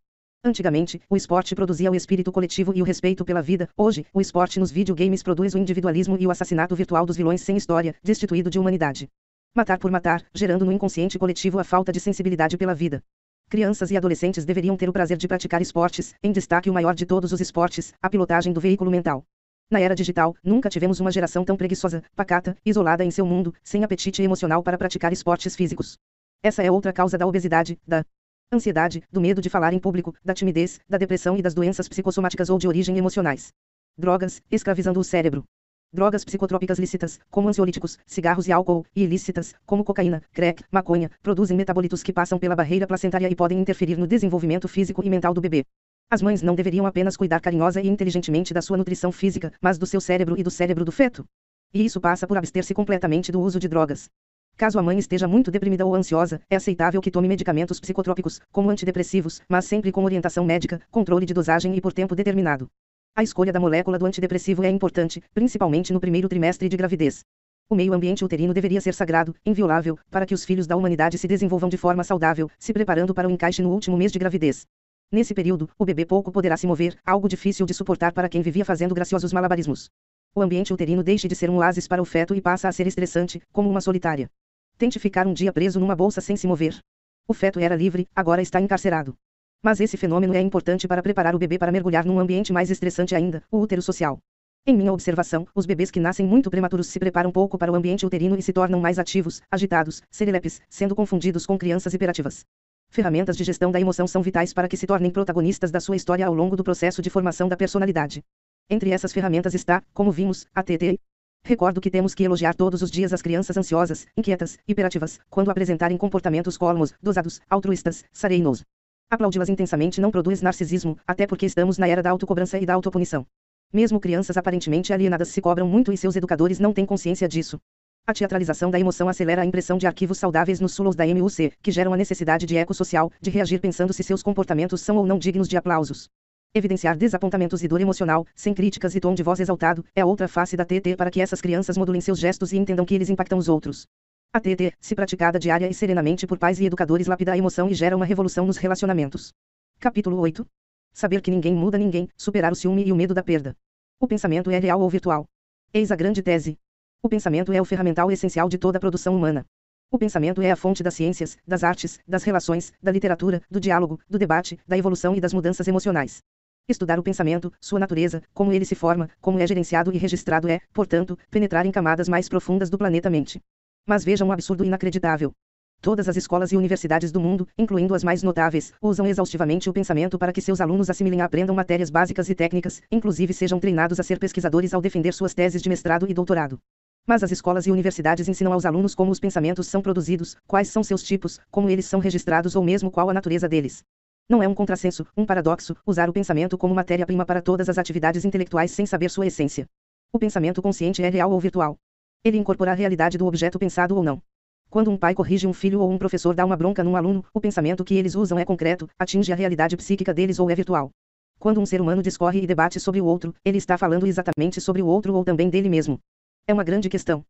Antigamente, o esporte produzia o espírito coletivo e o respeito pela vida. Hoje, o esporte nos videogames produz o individualismo e o assassinato virtual dos vilões sem história, destituído de humanidade. Matar por matar, gerando no inconsciente coletivo a falta de sensibilidade pela vida. Crianças e adolescentes deveriam ter o prazer de praticar esportes, em destaque o maior de todos os esportes, a pilotagem do veículo mental. Na era digital, nunca tivemos uma geração tão preguiçosa, pacata, isolada em seu mundo, sem apetite emocional para praticar esportes físicos. Essa é outra causa da obesidade, da ansiedade, do medo de falar em público, da timidez, da depressão e das doenças psicossomáticas ou de origem emocionais. Drogas, escravizando o cérebro. Drogas psicotrópicas lícitas, como ansiolíticos, cigarros e álcool, e ilícitas, como cocaína, crack, maconha, produzem metabolitos que passam pela barreira placentária e podem interferir no desenvolvimento físico e mental do bebê. As mães não deveriam apenas cuidar carinhosa e inteligentemente da sua nutrição física, mas do seu cérebro e do cérebro do feto. E isso passa por abster-se completamente do uso de drogas. Caso a mãe esteja muito deprimida ou ansiosa, é aceitável que tome medicamentos psicotrópicos, como antidepressivos, mas sempre com orientação médica, controle de dosagem e por tempo determinado. A escolha da molécula do antidepressivo é importante, principalmente no primeiro trimestre de gravidez. O meio ambiente uterino deveria ser sagrado, inviolável, para que os filhos da humanidade se desenvolvam de forma saudável, se preparando para o encaixe no último mês de gravidez. Nesse período, o bebê pouco poderá se mover, algo difícil de suportar para quem vivia fazendo graciosos malabarismos. O ambiente uterino deixe de ser um oásis para o feto e passa a ser estressante, como uma solitária. Tente ficar um dia preso numa bolsa sem se mover. O feto era livre, agora está encarcerado. Mas esse fenômeno é importante para preparar o bebê para mergulhar num ambiente mais estressante ainda, o útero social. Em minha observação, os bebês que nascem muito prematuros se preparam pouco para o ambiente uterino e se tornam mais ativos, agitados, serelepes, sendo confundidos com crianças hiperativas. Ferramentas de gestão da emoção são vitais para que se tornem protagonistas da sua história ao longo do processo de formação da personalidade. Entre essas ferramentas está, como vimos, a TT. Recordo que temos que elogiar todos os dias as crianças ansiosas, inquietas, hiperativas, quando apresentarem comportamentos colmos, dosados, altruístas, sareinos. Aplaudi-las intensamente não produz narcisismo, até porque estamos na era da autocobrança e da autopunição. Mesmo crianças aparentemente alienadas se cobram muito e seus educadores não têm consciência disso. A teatralização da emoção acelera a impressão de arquivos saudáveis nos sulos da MUC, que geram a necessidade de eco social, de reagir pensando se seus comportamentos são ou não dignos de aplausos. Evidenciar desapontamentos e dor emocional, sem críticas e tom de voz exaltado, é outra face da TT para que essas crianças modulem seus gestos e entendam que eles impactam os outros. A TT, se praticada diária e serenamente por pais e educadores, lapida a emoção e gera uma revolução nos relacionamentos. Capítulo 8. Saber que ninguém muda ninguém, superar o ciúme e o medo da perda. O pensamento é real ou virtual? Eis a grande tese. O pensamento é o ferramental essencial de toda a produção humana. O pensamento é a fonte das ciências, das artes, das relações, da literatura, do diálogo, do debate, da evolução e das mudanças emocionais. Estudar o pensamento, sua natureza, como ele se forma, como é gerenciado e registrado é, portanto, penetrar em camadas mais profundas do planeta mente. Mas veja um absurdo inacreditável. Todas as escolas e universidades do mundo, incluindo as mais notáveis, usam exaustivamente o pensamento para que seus alunos assimilem e aprendam matérias básicas e técnicas, inclusive sejam treinados a ser pesquisadores ao defender suas teses de mestrado e doutorado. Mas as escolas e universidades ensinam aos alunos como os pensamentos são produzidos, quais são seus tipos, como eles são registrados ou mesmo qual a natureza deles. Não é um contrassenso, um paradoxo, usar o pensamento como matéria-prima para todas as atividades intelectuais sem saber sua essência. O pensamento consciente é real ou virtual? Ele incorpora a realidade do objeto pensado ou não. Quando um pai corrige um filho ou um professor dá uma bronca num aluno, o pensamento que eles usam é concreto, atinge a realidade psíquica deles ou é virtual. Quando um ser humano discorre e debate sobre o outro, ele está falando exatamente sobre o outro ou também dele mesmo. É uma grande questão.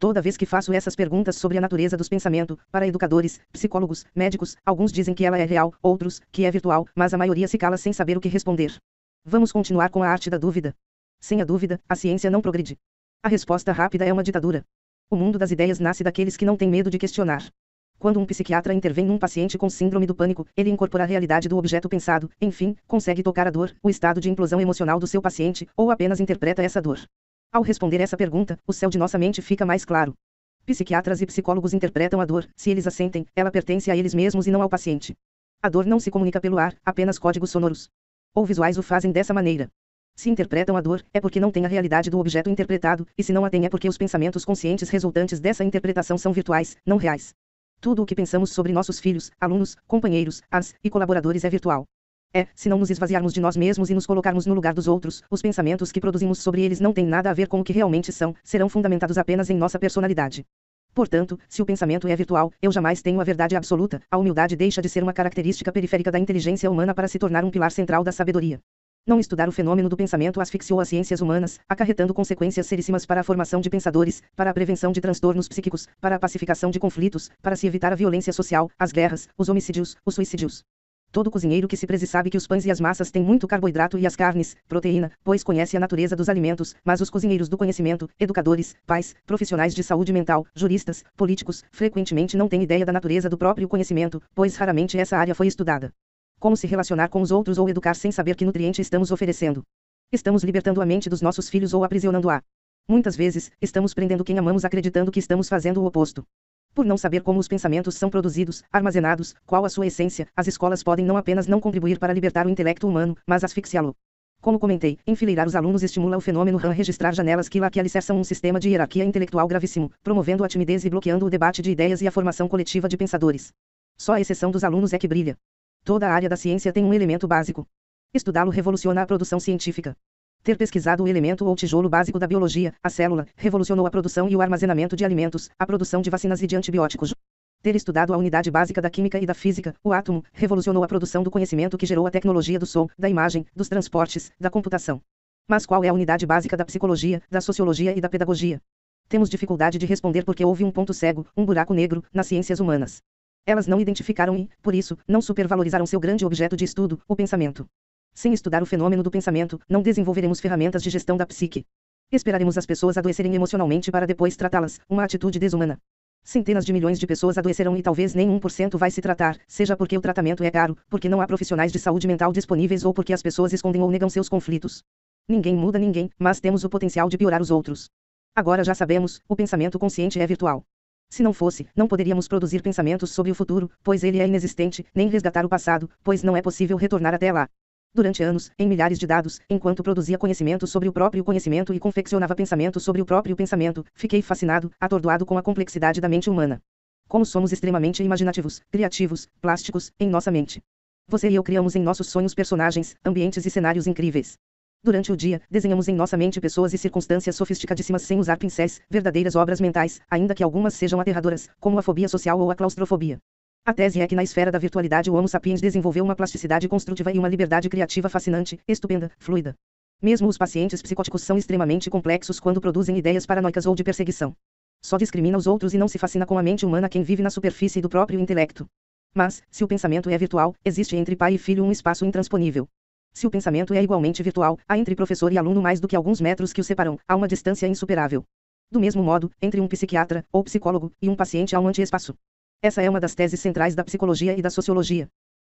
Toda vez que faço essas perguntas sobre a natureza dos pensamentos, para educadores, psicólogos, médicos, alguns dizem que ela é real, outros, que é virtual, mas a maioria se cala sem saber o que responder. Vamos continuar com a arte da dúvida. Sem a dúvida, a ciência não progride. A resposta rápida é uma ditadura. O mundo das ideias nasce daqueles que não têm medo de questionar. Quando um psiquiatra intervém num paciente com síndrome do pânico, ele incorpora a realidade do objeto pensado, enfim, consegue tocar a dor, o estado de implosão emocional do seu paciente, ou apenas interpreta essa dor. Ao responder essa pergunta, o céu de nossa mente fica mais claro. Psiquiatras e psicólogos interpretam a dor, se eles a sentem, ela pertence a eles mesmos e não ao paciente. A dor não se comunica pelo ar, apenas códigos sonoros. Ou visuais o fazem dessa maneira. Se interpretam a dor, é porque não têm a realidade do objeto interpretado, e se não a têm é porque os pensamentos conscientes resultantes dessa interpretação são virtuais, não reais. Tudo o que pensamos sobre nossos filhos, alunos, companheiros, as e colaboradores é virtual. É, se não nos esvaziarmos de nós mesmos e nos colocarmos no lugar dos outros, os pensamentos que produzimos sobre eles não têm nada a ver com o que realmente são, serão fundamentados apenas em nossa personalidade. Portanto, se o pensamento é virtual, eu jamais tenho a verdade absoluta, a humildade deixa de ser uma característica periférica da inteligência humana para se tornar um pilar central da sabedoria. Não estudar o fenômeno do pensamento asfixiou as ciências humanas, acarretando consequências seríssimas para a formação de pensadores, para a prevenção de transtornos psíquicos, para a pacificação de conflitos, para se evitar a violência social, as guerras, os homicídios, os suicídios. Todo cozinheiro que se preze sabe que os pães e as massas têm muito carboidrato e as carnes, proteína, pois conhece a natureza dos alimentos, mas os cozinheiros do conhecimento, educadores, pais, profissionais de saúde mental, juristas, políticos, frequentemente não têm ideia da natureza do próprio conhecimento, pois raramente essa área foi estudada. Como se relacionar com os outros ou educar sem saber que nutriente estamos oferecendo? Estamos libertando a mente dos nossos filhos ou aprisionando-a? Muitas vezes, estamos prendendo quem amamos acreditando que estamos fazendo o oposto. Por não saber como os pensamentos são produzidos, armazenados, qual a sua essência, as escolas podem não apenas não contribuir para libertar o intelecto humano, mas asfixiá-lo. Como comentei, enfileirar os alunos estimula o fenômeno RAM registrar janelas que lá que alicerçam um sistema de hierarquia intelectual gravíssimo, promovendo a timidez e bloqueando o debate de ideias e a formação coletiva de pensadores. Só a exceção dos alunos é que brilha. Toda a área da ciência tem um elemento básico. Estudá-lo revoluciona a produção científica. Ter pesquisado o elemento ou tijolo básico da biologia, a célula, revolucionou a produção e o armazenamento de alimentos, a produção de vacinas e de antibióticos. Ter estudado a unidade básica da química e da física, o átomo, revolucionou a produção do conhecimento que gerou a tecnologia do som, da imagem, dos transportes, da computação. Mas qual é a unidade básica da psicologia, da sociologia e da pedagogia? Temos dificuldade de responder porque houve um ponto cego, um buraco negro, nas ciências humanas. Elas não identificaram e, por isso, não supervalorizaram seu grande objeto de estudo, o pensamento. Sem estudar o fenômeno do pensamento, não desenvolveremos ferramentas de gestão da psique. Esperaremos as pessoas adoecerem emocionalmente para depois tratá-las, uma atitude desumana. Centenas de milhões de pessoas adoecerão e talvez nem 1% vai se tratar, seja porque o tratamento é caro, porque não há profissionais de saúde mental disponíveis ou porque as pessoas escondem ou negam seus conflitos. Ninguém muda ninguém, mas temos o potencial de piorar os outros. Agora já sabemos, o pensamento consciente é virtual. Se não fosse, não poderíamos produzir pensamentos sobre o futuro, pois ele é inexistente, nem resgatar o passado, pois não é possível retornar até lá. Durante anos, em milhares de dados, enquanto produzia conhecimento sobre o próprio conhecimento e confeccionava pensamento sobre o próprio pensamento, fiquei fascinado, atordoado com a complexidade da mente humana. Como somos extremamente imaginativos, criativos, plásticos, em nossa mente. Você e eu criamos em nossos sonhos personagens, ambientes e cenários incríveis. Durante o dia, desenhamos em nossa mente pessoas e circunstâncias sofisticadíssimas sem usar pincéis, verdadeiras obras mentais, ainda que algumas sejam aterradoras, como a fobia social ou a claustrofobia. A tese é que na esfera da virtualidade o Homo sapiens desenvolveu uma plasticidade construtiva e uma liberdade criativa fascinante, estupenda, fluida. Mesmo os pacientes psicóticos são extremamente complexos quando produzem ideias paranoicas ou de perseguição. Só discrimina os outros e não se fascina com a mente humana quem vive na superfície do próprio intelecto. Mas, se o pensamento é virtual, existe entre pai e filho um espaço intransponível. Se o pensamento é igualmente virtual, há entre professor e aluno mais do que alguns metros que o separam, há uma distância insuperável. Do mesmo modo, entre um psiquiatra, ou psicólogo, e um paciente há um antiespaço. Essa é uma das teses centrais da psicologia e da sociologia.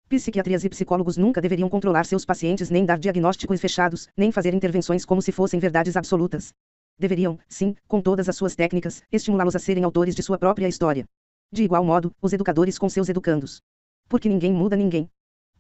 Psiquiatrias e psicólogos nunca deveriam controlar seus pacientes nem dar diagnósticos fechados, nem fazer intervenções como se fossem verdades absolutas. Deveriam, sim, com todas as suas técnicas, estimulá-los a serem autores de sua própria história. De igual modo, os educadores com seus educandos. Porque ninguém muda ninguém.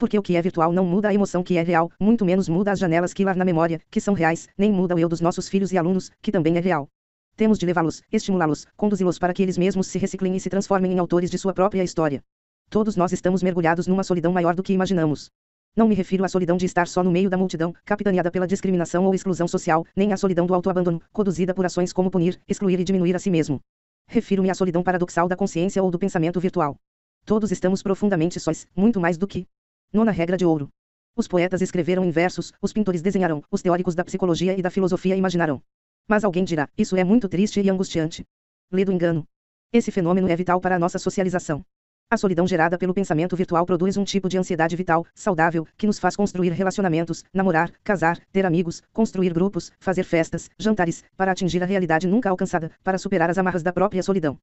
Porque o que é virtual não muda a emoção que é real, muito menos muda as janelas que lá na memória, que são reais, nem muda o eu dos nossos filhos e alunos, que também é real. Temos de levá-los, estimulá-los, conduzi-los para que eles mesmos se reciclem e se transformem em autores de sua própria história. Todos nós estamos mergulhados numa solidão maior do que imaginamos. Não me refiro à solidão de estar só no meio da multidão, capitaneada pela discriminação ou exclusão social, nem à solidão do autoabandono, conduzida por ações como punir, excluir e diminuir a si mesmo. Refiro-me à solidão paradoxal da consciência ou do pensamento virtual. Todos estamos profundamente sós, muito mais do que. Nona regra de ouro. Os poetas escreveram em versos, os pintores desenharão, os teóricos da psicologia e da filosofia imaginarão. Mas alguém dirá, isso é muito triste e angustiante. Lê do engano. Esse fenômeno é vital para a nossa socialização. A solidão gerada pelo pensamento virtual produz um tipo de ansiedade vital, saudável, que nos faz construir relacionamentos, namorar, casar, ter amigos, construir grupos, fazer festas, jantares, para atingir a realidade nunca alcançada, para superar as amarras da própria solidão.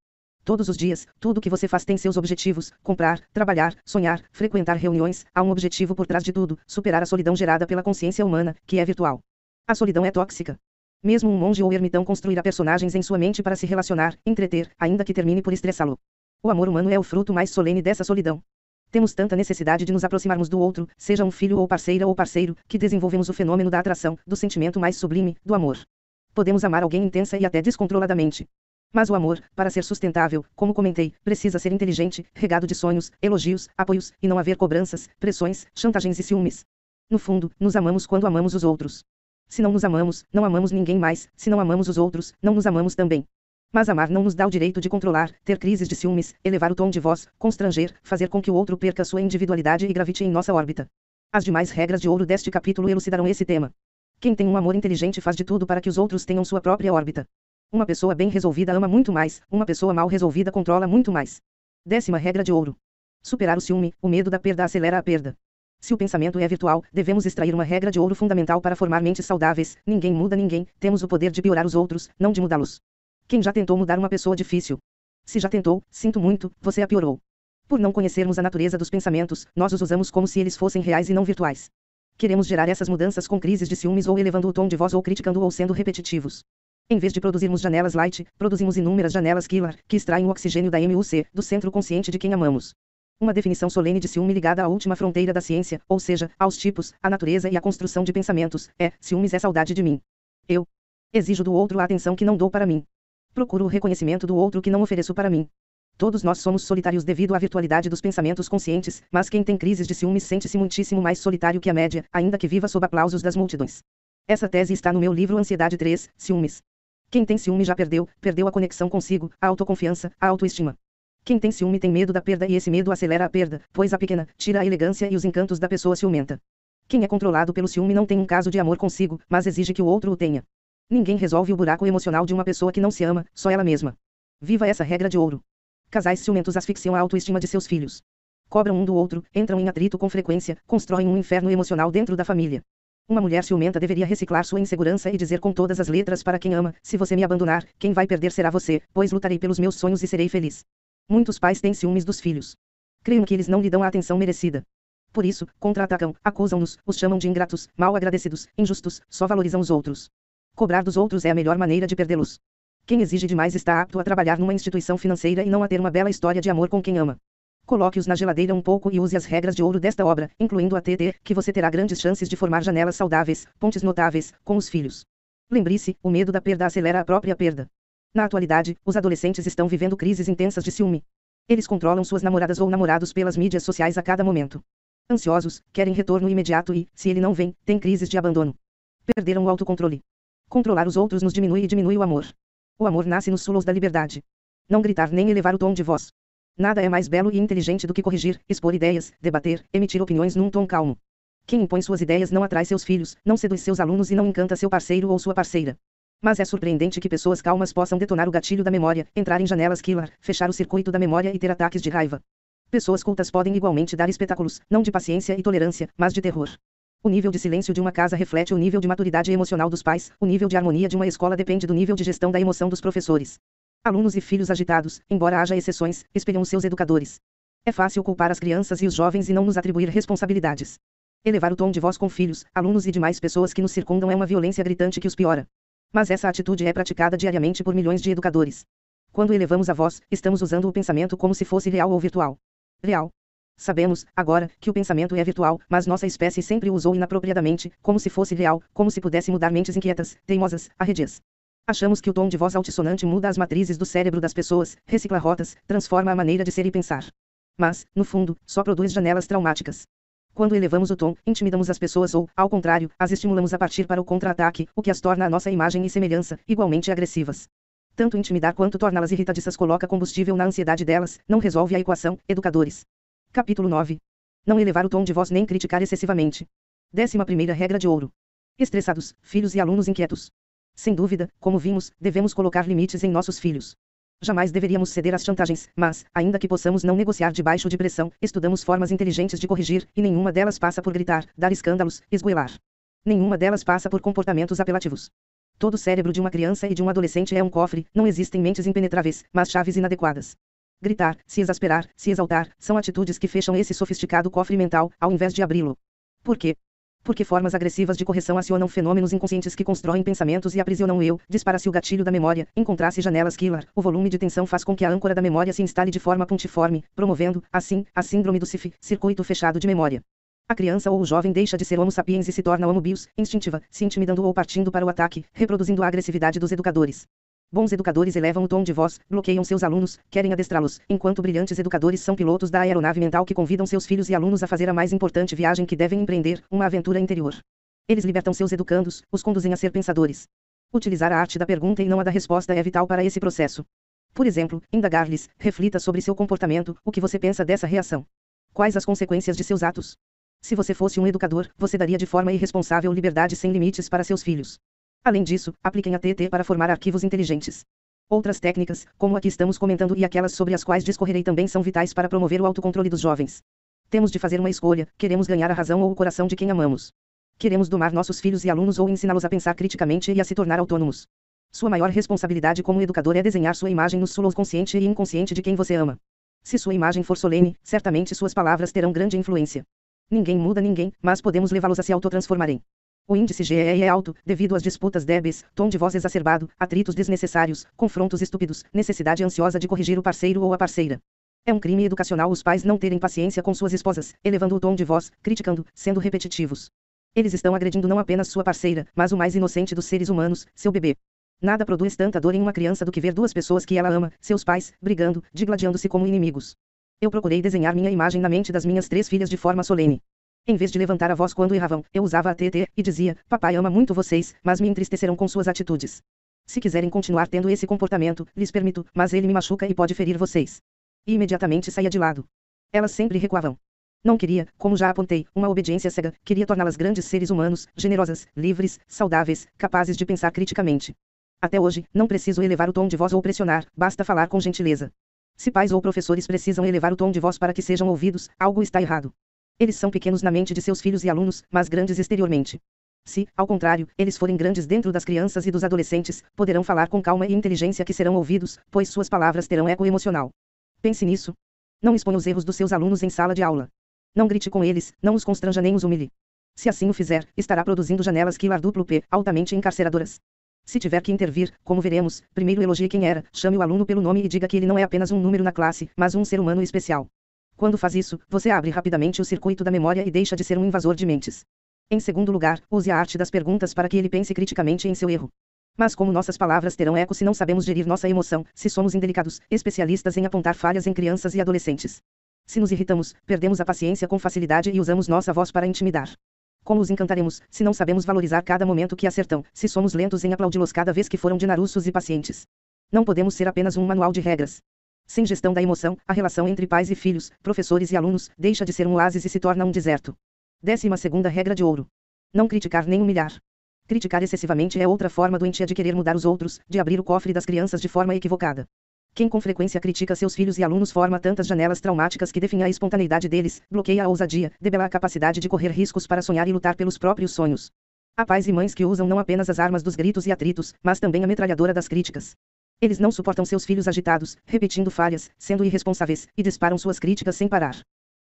Todos os dias, tudo que você faz tem seus objetivos: comprar, trabalhar, sonhar, frequentar reuniões. Há um objetivo por trás de tudo: superar a solidão gerada pela consciência humana, que é virtual. A solidão é tóxica. Mesmo um monge ou ermitão construirá personagens em sua mente para se relacionar, entreter, ainda que termine por estressá-lo. O amor humano é o fruto mais solene dessa solidão. Temos tanta necessidade de nos aproximarmos do outro, seja um filho ou parceira ou parceiro, que desenvolvemos o fenômeno da atração, do sentimento mais sublime, do amor. Podemos amar alguém intensa e até descontroladamente. Mas o amor, para ser sustentável, como comentei, precisa ser inteligente, regado de sonhos, elogios, apoios, e não haver cobranças, pressões, chantagens e ciúmes. No fundo, nos amamos quando amamos os outros. Se não nos amamos, não amamos ninguém mais, se não amamos os outros, não nos amamos também. Mas amar não nos dá o direito de controlar, ter crises de ciúmes, elevar o tom de voz, constranger, fazer com que o outro perca sua individualidade e gravite em nossa órbita. As demais regras de ouro deste capítulo elucidarão esse tema. Quem tem um amor inteligente faz de tudo para que os outros tenham sua própria órbita. Uma pessoa bem resolvida ama muito mais, uma pessoa mal resolvida controla muito mais. Décima regra de ouro. Superar o ciúme, o medo da perda acelera a perda. Se o pensamento é virtual, devemos extrair uma regra de ouro fundamental para formar mentes saudáveis. Ninguém muda ninguém, temos o poder de piorar os outros, não de mudá-los. Quem já tentou mudar uma pessoa difícil? Se já tentou, sinto muito, você a piorou. Por não conhecermos a natureza dos pensamentos, nós os usamos como se eles fossem reais e não virtuais. Queremos gerar essas mudanças com crises de ciúmes ou elevando o tom de voz ou criticando ou sendo repetitivos. Em vez de produzirmos janelas light, produzimos inúmeras janelas killer, que extraem o oxigênio da MUC, do centro consciente de quem amamos. Uma definição solene de ciúme ligada à última fronteira da ciência, ou seja, aos tipos, à natureza e à construção de pensamentos, é: ciúmes é saudade de mim. Eu exijo do outro a atenção que não dou para mim. Procuro o reconhecimento do outro que não ofereço para mim. Todos nós somos solitários devido à virtualidade dos pensamentos conscientes, mas quem tem crises de ciúmes sente-se muitíssimo mais solitário que a média, ainda que viva sob aplausos das multidões. Essa tese está no meu livro Ansiedade 3, Ciúmes. Quem tem ciúme já perdeu, perdeu a conexão consigo, a autoconfiança, a autoestima. Quem tem ciúme tem medo da perda e esse medo acelera a perda, pois a pequena tira a elegância e os encantos da pessoa ciumenta. Quem é controlado pelo ciúme não tem um caso de amor consigo, mas exige que o outro o tenha. Ninguém resolve o buraco emocional de uma pessoa que não se ama, só ela mesma. Viva essa regra de ouro. Casais ciumentos asfixiam a autoestima de seus filhos. Cobram um do outro, entram em atrito com frequência, constroem um inferno emocional dentro da família. Uma mulher ciumenta deveria reciclar sua insegurança e dizer com todas as letras para quem ama: se você me abandonar, quem vai perder será você, pois lutarei pelos meus sonhos e serei feliz. Muitos pais têm ciúmes dos filhos. Creem que eles não lhe dão a atenção merecida. Por isso, contra-atacam, acusam-nos, os chamam de ingratos, mal agradecidos, injustos, só valorizam os outros. Cobrar dos outros é a melhor maneira de perdê-los. Quem exige demais está apto a trabalhar numa instituição financeira e não a ter uma bela história de amor com quem ama. Coloque-os na geladeira um pouco e use as regras de ouro desta obra, incluindo a TT, que você terá grandes chances de formar janelas saudáveis, pontes notáveis, com os filhos. Lembre-se, o medo da perda acelera a própria perda. Na atualidade, os adolescentes estão vivendo crises intensas de ciúme. Eles controlam suas namoradas ou namorados pelas mídias sociais a cada momento. Ansiosos, querem retorno imediato e, se ele não vem, têm crises de abandono. Perderam o autocontrole. Controlar os outros nos diminui e diminui o amor. O amor nasce nos sulos da liberdade. Não gritar nem elevar o tom de voz. Nada é mais belo e inteligente do que corrigir, expor ideias, debater, emitir opiniões num tom calmo. Quem impõe suas ideias não atrai seus filhos, não seduz seus alunos e não encanta seu parceiro ou sua parceira. Mas é surpreendente que pessoas calmas possam detonar o gatilho da memória, entrar em janelas killer, fechar o circuito da memória e ter ataques de raiva. Pessoas cultas podem igualmente dar espetáculos, não de paciência e tolerância, mas de terror. O nível de silêncio de uma casa reflete o nível de maturidade emocional dos pais, o nível de harmonia de uma escola depende do nível de gestão da emoção dos professores. Alunos e filhos agitados, embora haja exceções, espelham seus educadores. É fácil culpar as crianças e os jovens e não nos atribuir responsabilidades. Elevar o tom de voz com filhos, alunos e demais pessoas que nos circundam é uma violência gritante que os piora. Mas essa atitude é praticada diariamente por milhões de educadores. Quando elevamos a voz, estamos usando o pensamento como se fosse real ou virtual. Real. Sabemos, agora, que o pensamento é virtual, mas nossa espécie sempre o usou inapropriadamente, como se fosse real, como se pudesse mudar mentes inquietas, teimosas, arredias. Achamos que o tom de voz altissonante muda as matrizes do cérebro das pessoas, recicla rotas, transforma a maneira de ser e pensar. Mas, no fundo, só produz janelas traumáticas. Quando elevamos o tom, intimidamos as pessoas ou, ao contrário, as estimulamos a partir para o contra-ataque, o que as torna a nossa imagem e semelhança, igualmente agressivas. Tanto intimidar quanto torná-las irritadiças coloca combustível na ansiedade delas, não resolve a equação, educadores. Capítulo 9. Não elevar o tom de voz nem criticar excessivamente. Décima primeira regra de ouro. Estressados, filhos e alunos inquietos. Sem dúvida, como vimos, devemos colocar limites em nossos filhos. Jamais deveríamos ceder às chantagens, mas, ainda que possamos não negociar debaixo de pressão, estudamos formas inteligentes de corrigir, e nenhuma delas passa por gritar, dar escândalos, esgoelar. Nenhuma delas passa por comportamentos apelativos. Todo cérebro de uma criança e de um adolescente é um cofre, não existem mentes impenetráveis, mas chaves inadequadas. Gritar, se exasperar, se exaltar, são atitudes que fecham esse sofisticado cofre mental, ao invés de abri-lo. Por quê? Porque formas agressivas de correção acionam fenômenos inconscientes que constroem pensamentos e aprisionam o eu, dispara-se o gatilho da memória, encontrar-se janelas killer, o volume de tensão faz com que a âncora da memória se instale de forma pontiforme, promovendo, assim, a síndrome do CIF, circuito fechado de memória. A criança ou o jovem deixa de ser homo sapiens e se torna homo bios, instintiva, se intimidando ou partindo para o ataque, reproduzindo a agressividade dos educadores. Bons educadores elevam o tom de voz, bloqueiam seus alunos, querem adestrá-los, enquanto brilhantes educadores são pilotos da aeronave mental que convidam seus filhos e alunos a fazer a mais importante viagem que devem empreender, uma aventura interior. Eles libertam seus educandos, os conduzem a ser pensadores. Utilizar a arte da pergunta e não a da resposta é vital para esse processo. Por exemplo, indagar-lhes, reflita sobre seu comportamento, o que você pensa dessa reação. Quais as consequências de seus atos? Se você fosse um educador, você daria de forma irresponsável liberdade sem limites para seus filhos. Além disso, apliquem a TT para formar arquivos inteligentes. Outras técnicas, como a que estamos comentando e aquelas sobre as quais discorrerei também são vitais para promover o autocontrole dos jovens. Temos de fazer uma escolha, queremos ganhar a razão ou o coração de quem amamos. Queremos domar nossos filhos e alunos ou ensiná-los a pensar criticamente e a se tornar autônomos. Sua maior responsabilidade como educador é desenhar sua imagem no sul consciente e inconsciente de quem você ama. Se sua imagem for solene, certamente suas palavras terão grande influência. Ninguém muda ninguém, mas podemos levá-los a se autotransformarem. O índice GEI é alto, devido às disputas débeis, tom de voz exacerbado, atritos desnecessários, confrontos estúpidos, necessidade ansiosa de corrigir o parceiro ou a parceira. É um crime educacional os pais não terem paciência com suas esposas, elevando o tom de voz, criticando, sendo repetitivos. Eles estão agredindo não apenas sua parceira, mas o mais inocente dos seres humanos, seu bebê. Nada produz tanta dor em uma criança do que ver duas pessoas que ela ama, seus pais, brigando, digladiando-se como inimigos. Eu procurei desenhar minha imagem na mente das minhas três filhas de forma solene. Em vez de levantar a voz quando erravam, eu usava a TT e dizia: Papai ama muito vocês, mas me entristecerão com suas atitudes. Se quiserem continuar tendo esse comportamento, lhes permito, mas ele me machuca e pode ferir vocês. E imediatamente saía de lado. Elas sempre recuavam. Não queria, como já apontei, uma obediência cega, queria torná-las grandes seres humanos, generosas, livres, saudáveis, capazes de pensar criticamente. Até hoje, não preciso elevar o tom de voz ou pressionar, basta falar com gentileza. Se pais ou professores precisam elevar o tom de voz para que sejam ouvidos, algo está errado. Eles são pequenos na mente de seus filhos e alunos, mas grandes exteriormente. Se, ao contrário, eles forem grandes dentro das crianças e dos adolescentes, poderão falar com calma e inteligência que serão ouvidos, pois suas palavras terão eco emocional. Pense nisso. Não exponha os erros dos seus alunos em sala de aula. Não grite com eles, não os constranja nem os humilhe. Se assim o fizer, estará produzindo janelas Killer duplo P, altamente encarceradoras. Se tiver que intervir, como veremos, primeiro elogie quem era, chame o aluno pelo nome e diga que ele não é apenas um número na classe, mas um ser humano especial. Quando faz isso, você abre rapidamente o circuito da memória e deixa de ser um invasor de mentes. Em segundo lugar, use a arte das perguntas para que ele pense criticamente em seu erro. Mas como nossas palavras terão eco se não sabemos gerir nossa emoção, se somos indelicados, especialistas em apontar falhas em crianças e adolescentes. Se nos irritamos, perdemos a paciência com facilidade e usamos nossa voz para intimidar. Como os encantaremos, se não sabemos valorizar cada momento que acertam, se somos lentos em aplaudi-los cada vez que foram dinaruços e pacientes? Não podemos ser apenas um manual de regras. Sem gestão da emoção, a relação entre pais e filhos, professores e alunos, deixa de ser um oásis e se torna um deserto. Décima segunda regra de ouro. Não criticar nem humilhar. Criticar excessivamente é outra forma doentia de querer mudar os outros, de abrir o cofre das crianças de forma equivocada. Quem com frequência critica seus filhos e alunos forma tantas janelas traumáticas que definem a espontaneidade deles, bloqueia a ousadia, debela a capacidade de correr riscos para sonhar e lutar pelos próprios sonhos. Há pais e mães que usam não apenas as armas dos gritos e atritos, mas também a metralhadora das críticas. Eles não suportam seus filhos agitados, repetindo falhas, sendo irresponsáveis, e disparam suas críticas sem parar.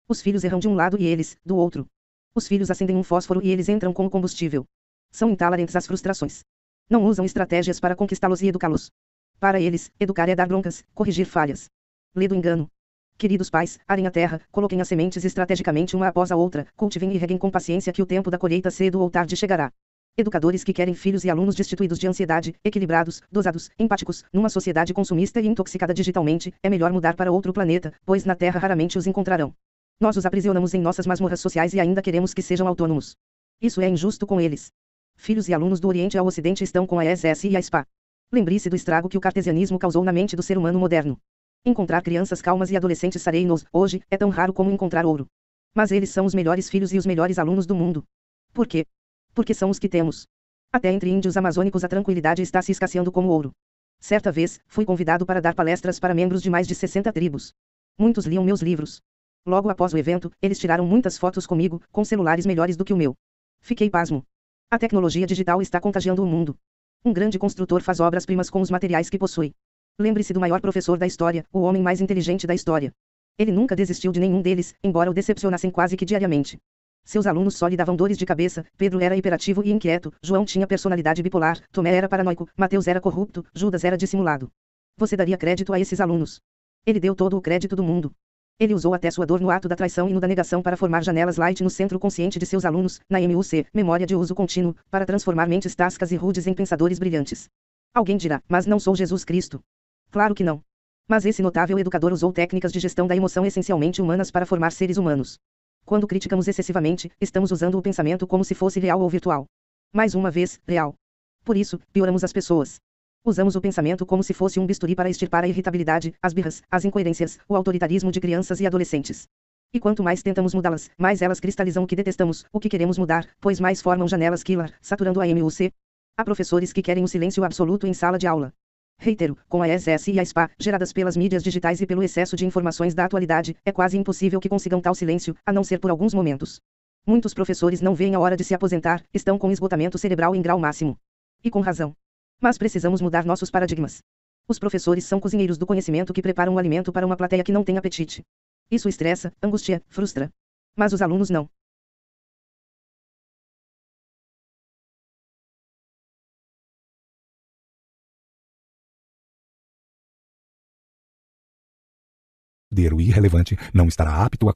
Os filhos erram de um lado e eles, do outro. Os filhos acendem um fósforo e eles entram com o combustível. São intolerantes às frustrações. Não usam estratégias para conquistá-los e educá-los. Para eles, educar é dar broncas, corrigir falhas. Lê do engano. Queridos pais, arem a terra, coloquem as sementes estrategicamente uma após a outra, cultivem e reguem com paciência que o tempo da colheita cedo ou tarde chegará. Educadores que querem filhos e alunos destituídos de ansiedade, equilibrados, dosados, empáticos, numa sociedade consumista e intoxicada digitalmente, é melhor mudar para outro planeta, pois na Terra raramente os encontrarão. Nós os aprisionamos em nossas masmorras sociais e ainda queremos que sejam autônomos. Isso é injusto com eles. Filhos e alunos do Oriente ao Ocidente estão com a SS e a SPA. Lembre-se do estrago que o cartesianismo causou na mente do ser humano moderno. Encontrar crianças calmas e adolescentes serenos, hoje, é tão raro como encontrar ouro. Mas eles são os melhores filhos e os melhores alunos do mundo. Por quê? Porque são os que temos. Até entre índios amazônicos a tranquilidade está se escasseando como ouro. Certa vez, fui convidado para dar palestras para membros de mais de 60 tribos. Muitos liam meus livros. Logo após o evento, eles tiraram muitas fotos comigo, com celulares melhores do que o meu. Fiquei pasmo. A tecnologia digital está contagiando o mundo. Um grande construtor faz obras-primas com os materiais que possui. Lembre-se do maior professor da história, o homem mais inteligente da história. Ele nunca desistiu de nenhum deles, embora o decepcionassem quase que diariamente. Seus alunos só lhe davam dores de cabeça, Pedro era hiperativo e inquieto, João tinha personalidade bipolar, Tomé era paranoico, Mateus era corrupto, Judas era dissimulado. Você daria crédito a esses alunos? Ele deu todo o crédito do mundo. Ele usou até sua dor no ato da traição e no da negação para formar janelas light no centro consciente de seus alunos, na MUC, memória de uso contínuo, para transformar mentes tascas e rudes em pensadores brilhantes. Alguém dirá, mas não sou Jesus Cristo. Claro que não. Mas esse notável educador usou técnicas de gestão da emoção essencialmente humanas para formar seres humanos. Quando criticamos excessivamente, estamos usando o pensamento como se fosse real ou virtual. Mais uma vez, real. Por isso, pioramos as pessoas. Usamos o pensamento como se fosse um bisturi para extirpar a irritabilidade, as birras, as incoerências, o autoritarismo de crianças e adolescentes. E quanto mais tentamos mudá-las, mais elas cristalizam o que detestamos, o que queremos mudar, pois mais formam janelas killer, saturando a MUC. Há professores que querem o silêncio absoluto em sala de aula. Reitero, com a SS e a SPA, geradas pelas mídias digitais e pelo excesso de informações da atualidade, é quase impossível que consigam tal silêncio, a não ser por alguns momentos. Muitos professores não veem a hora de se aposentar, estão com esgotamento cerebral em grau máximo. E com razão. Mas precisamos mudar nossos paradigmas. Os professores são cozinheiros do conhecimento que preparam o alimento para uma plateia que não tem apetite. Isso estressa, angustia, frustra. Mas os alunos não. Irrelevante não estará apto a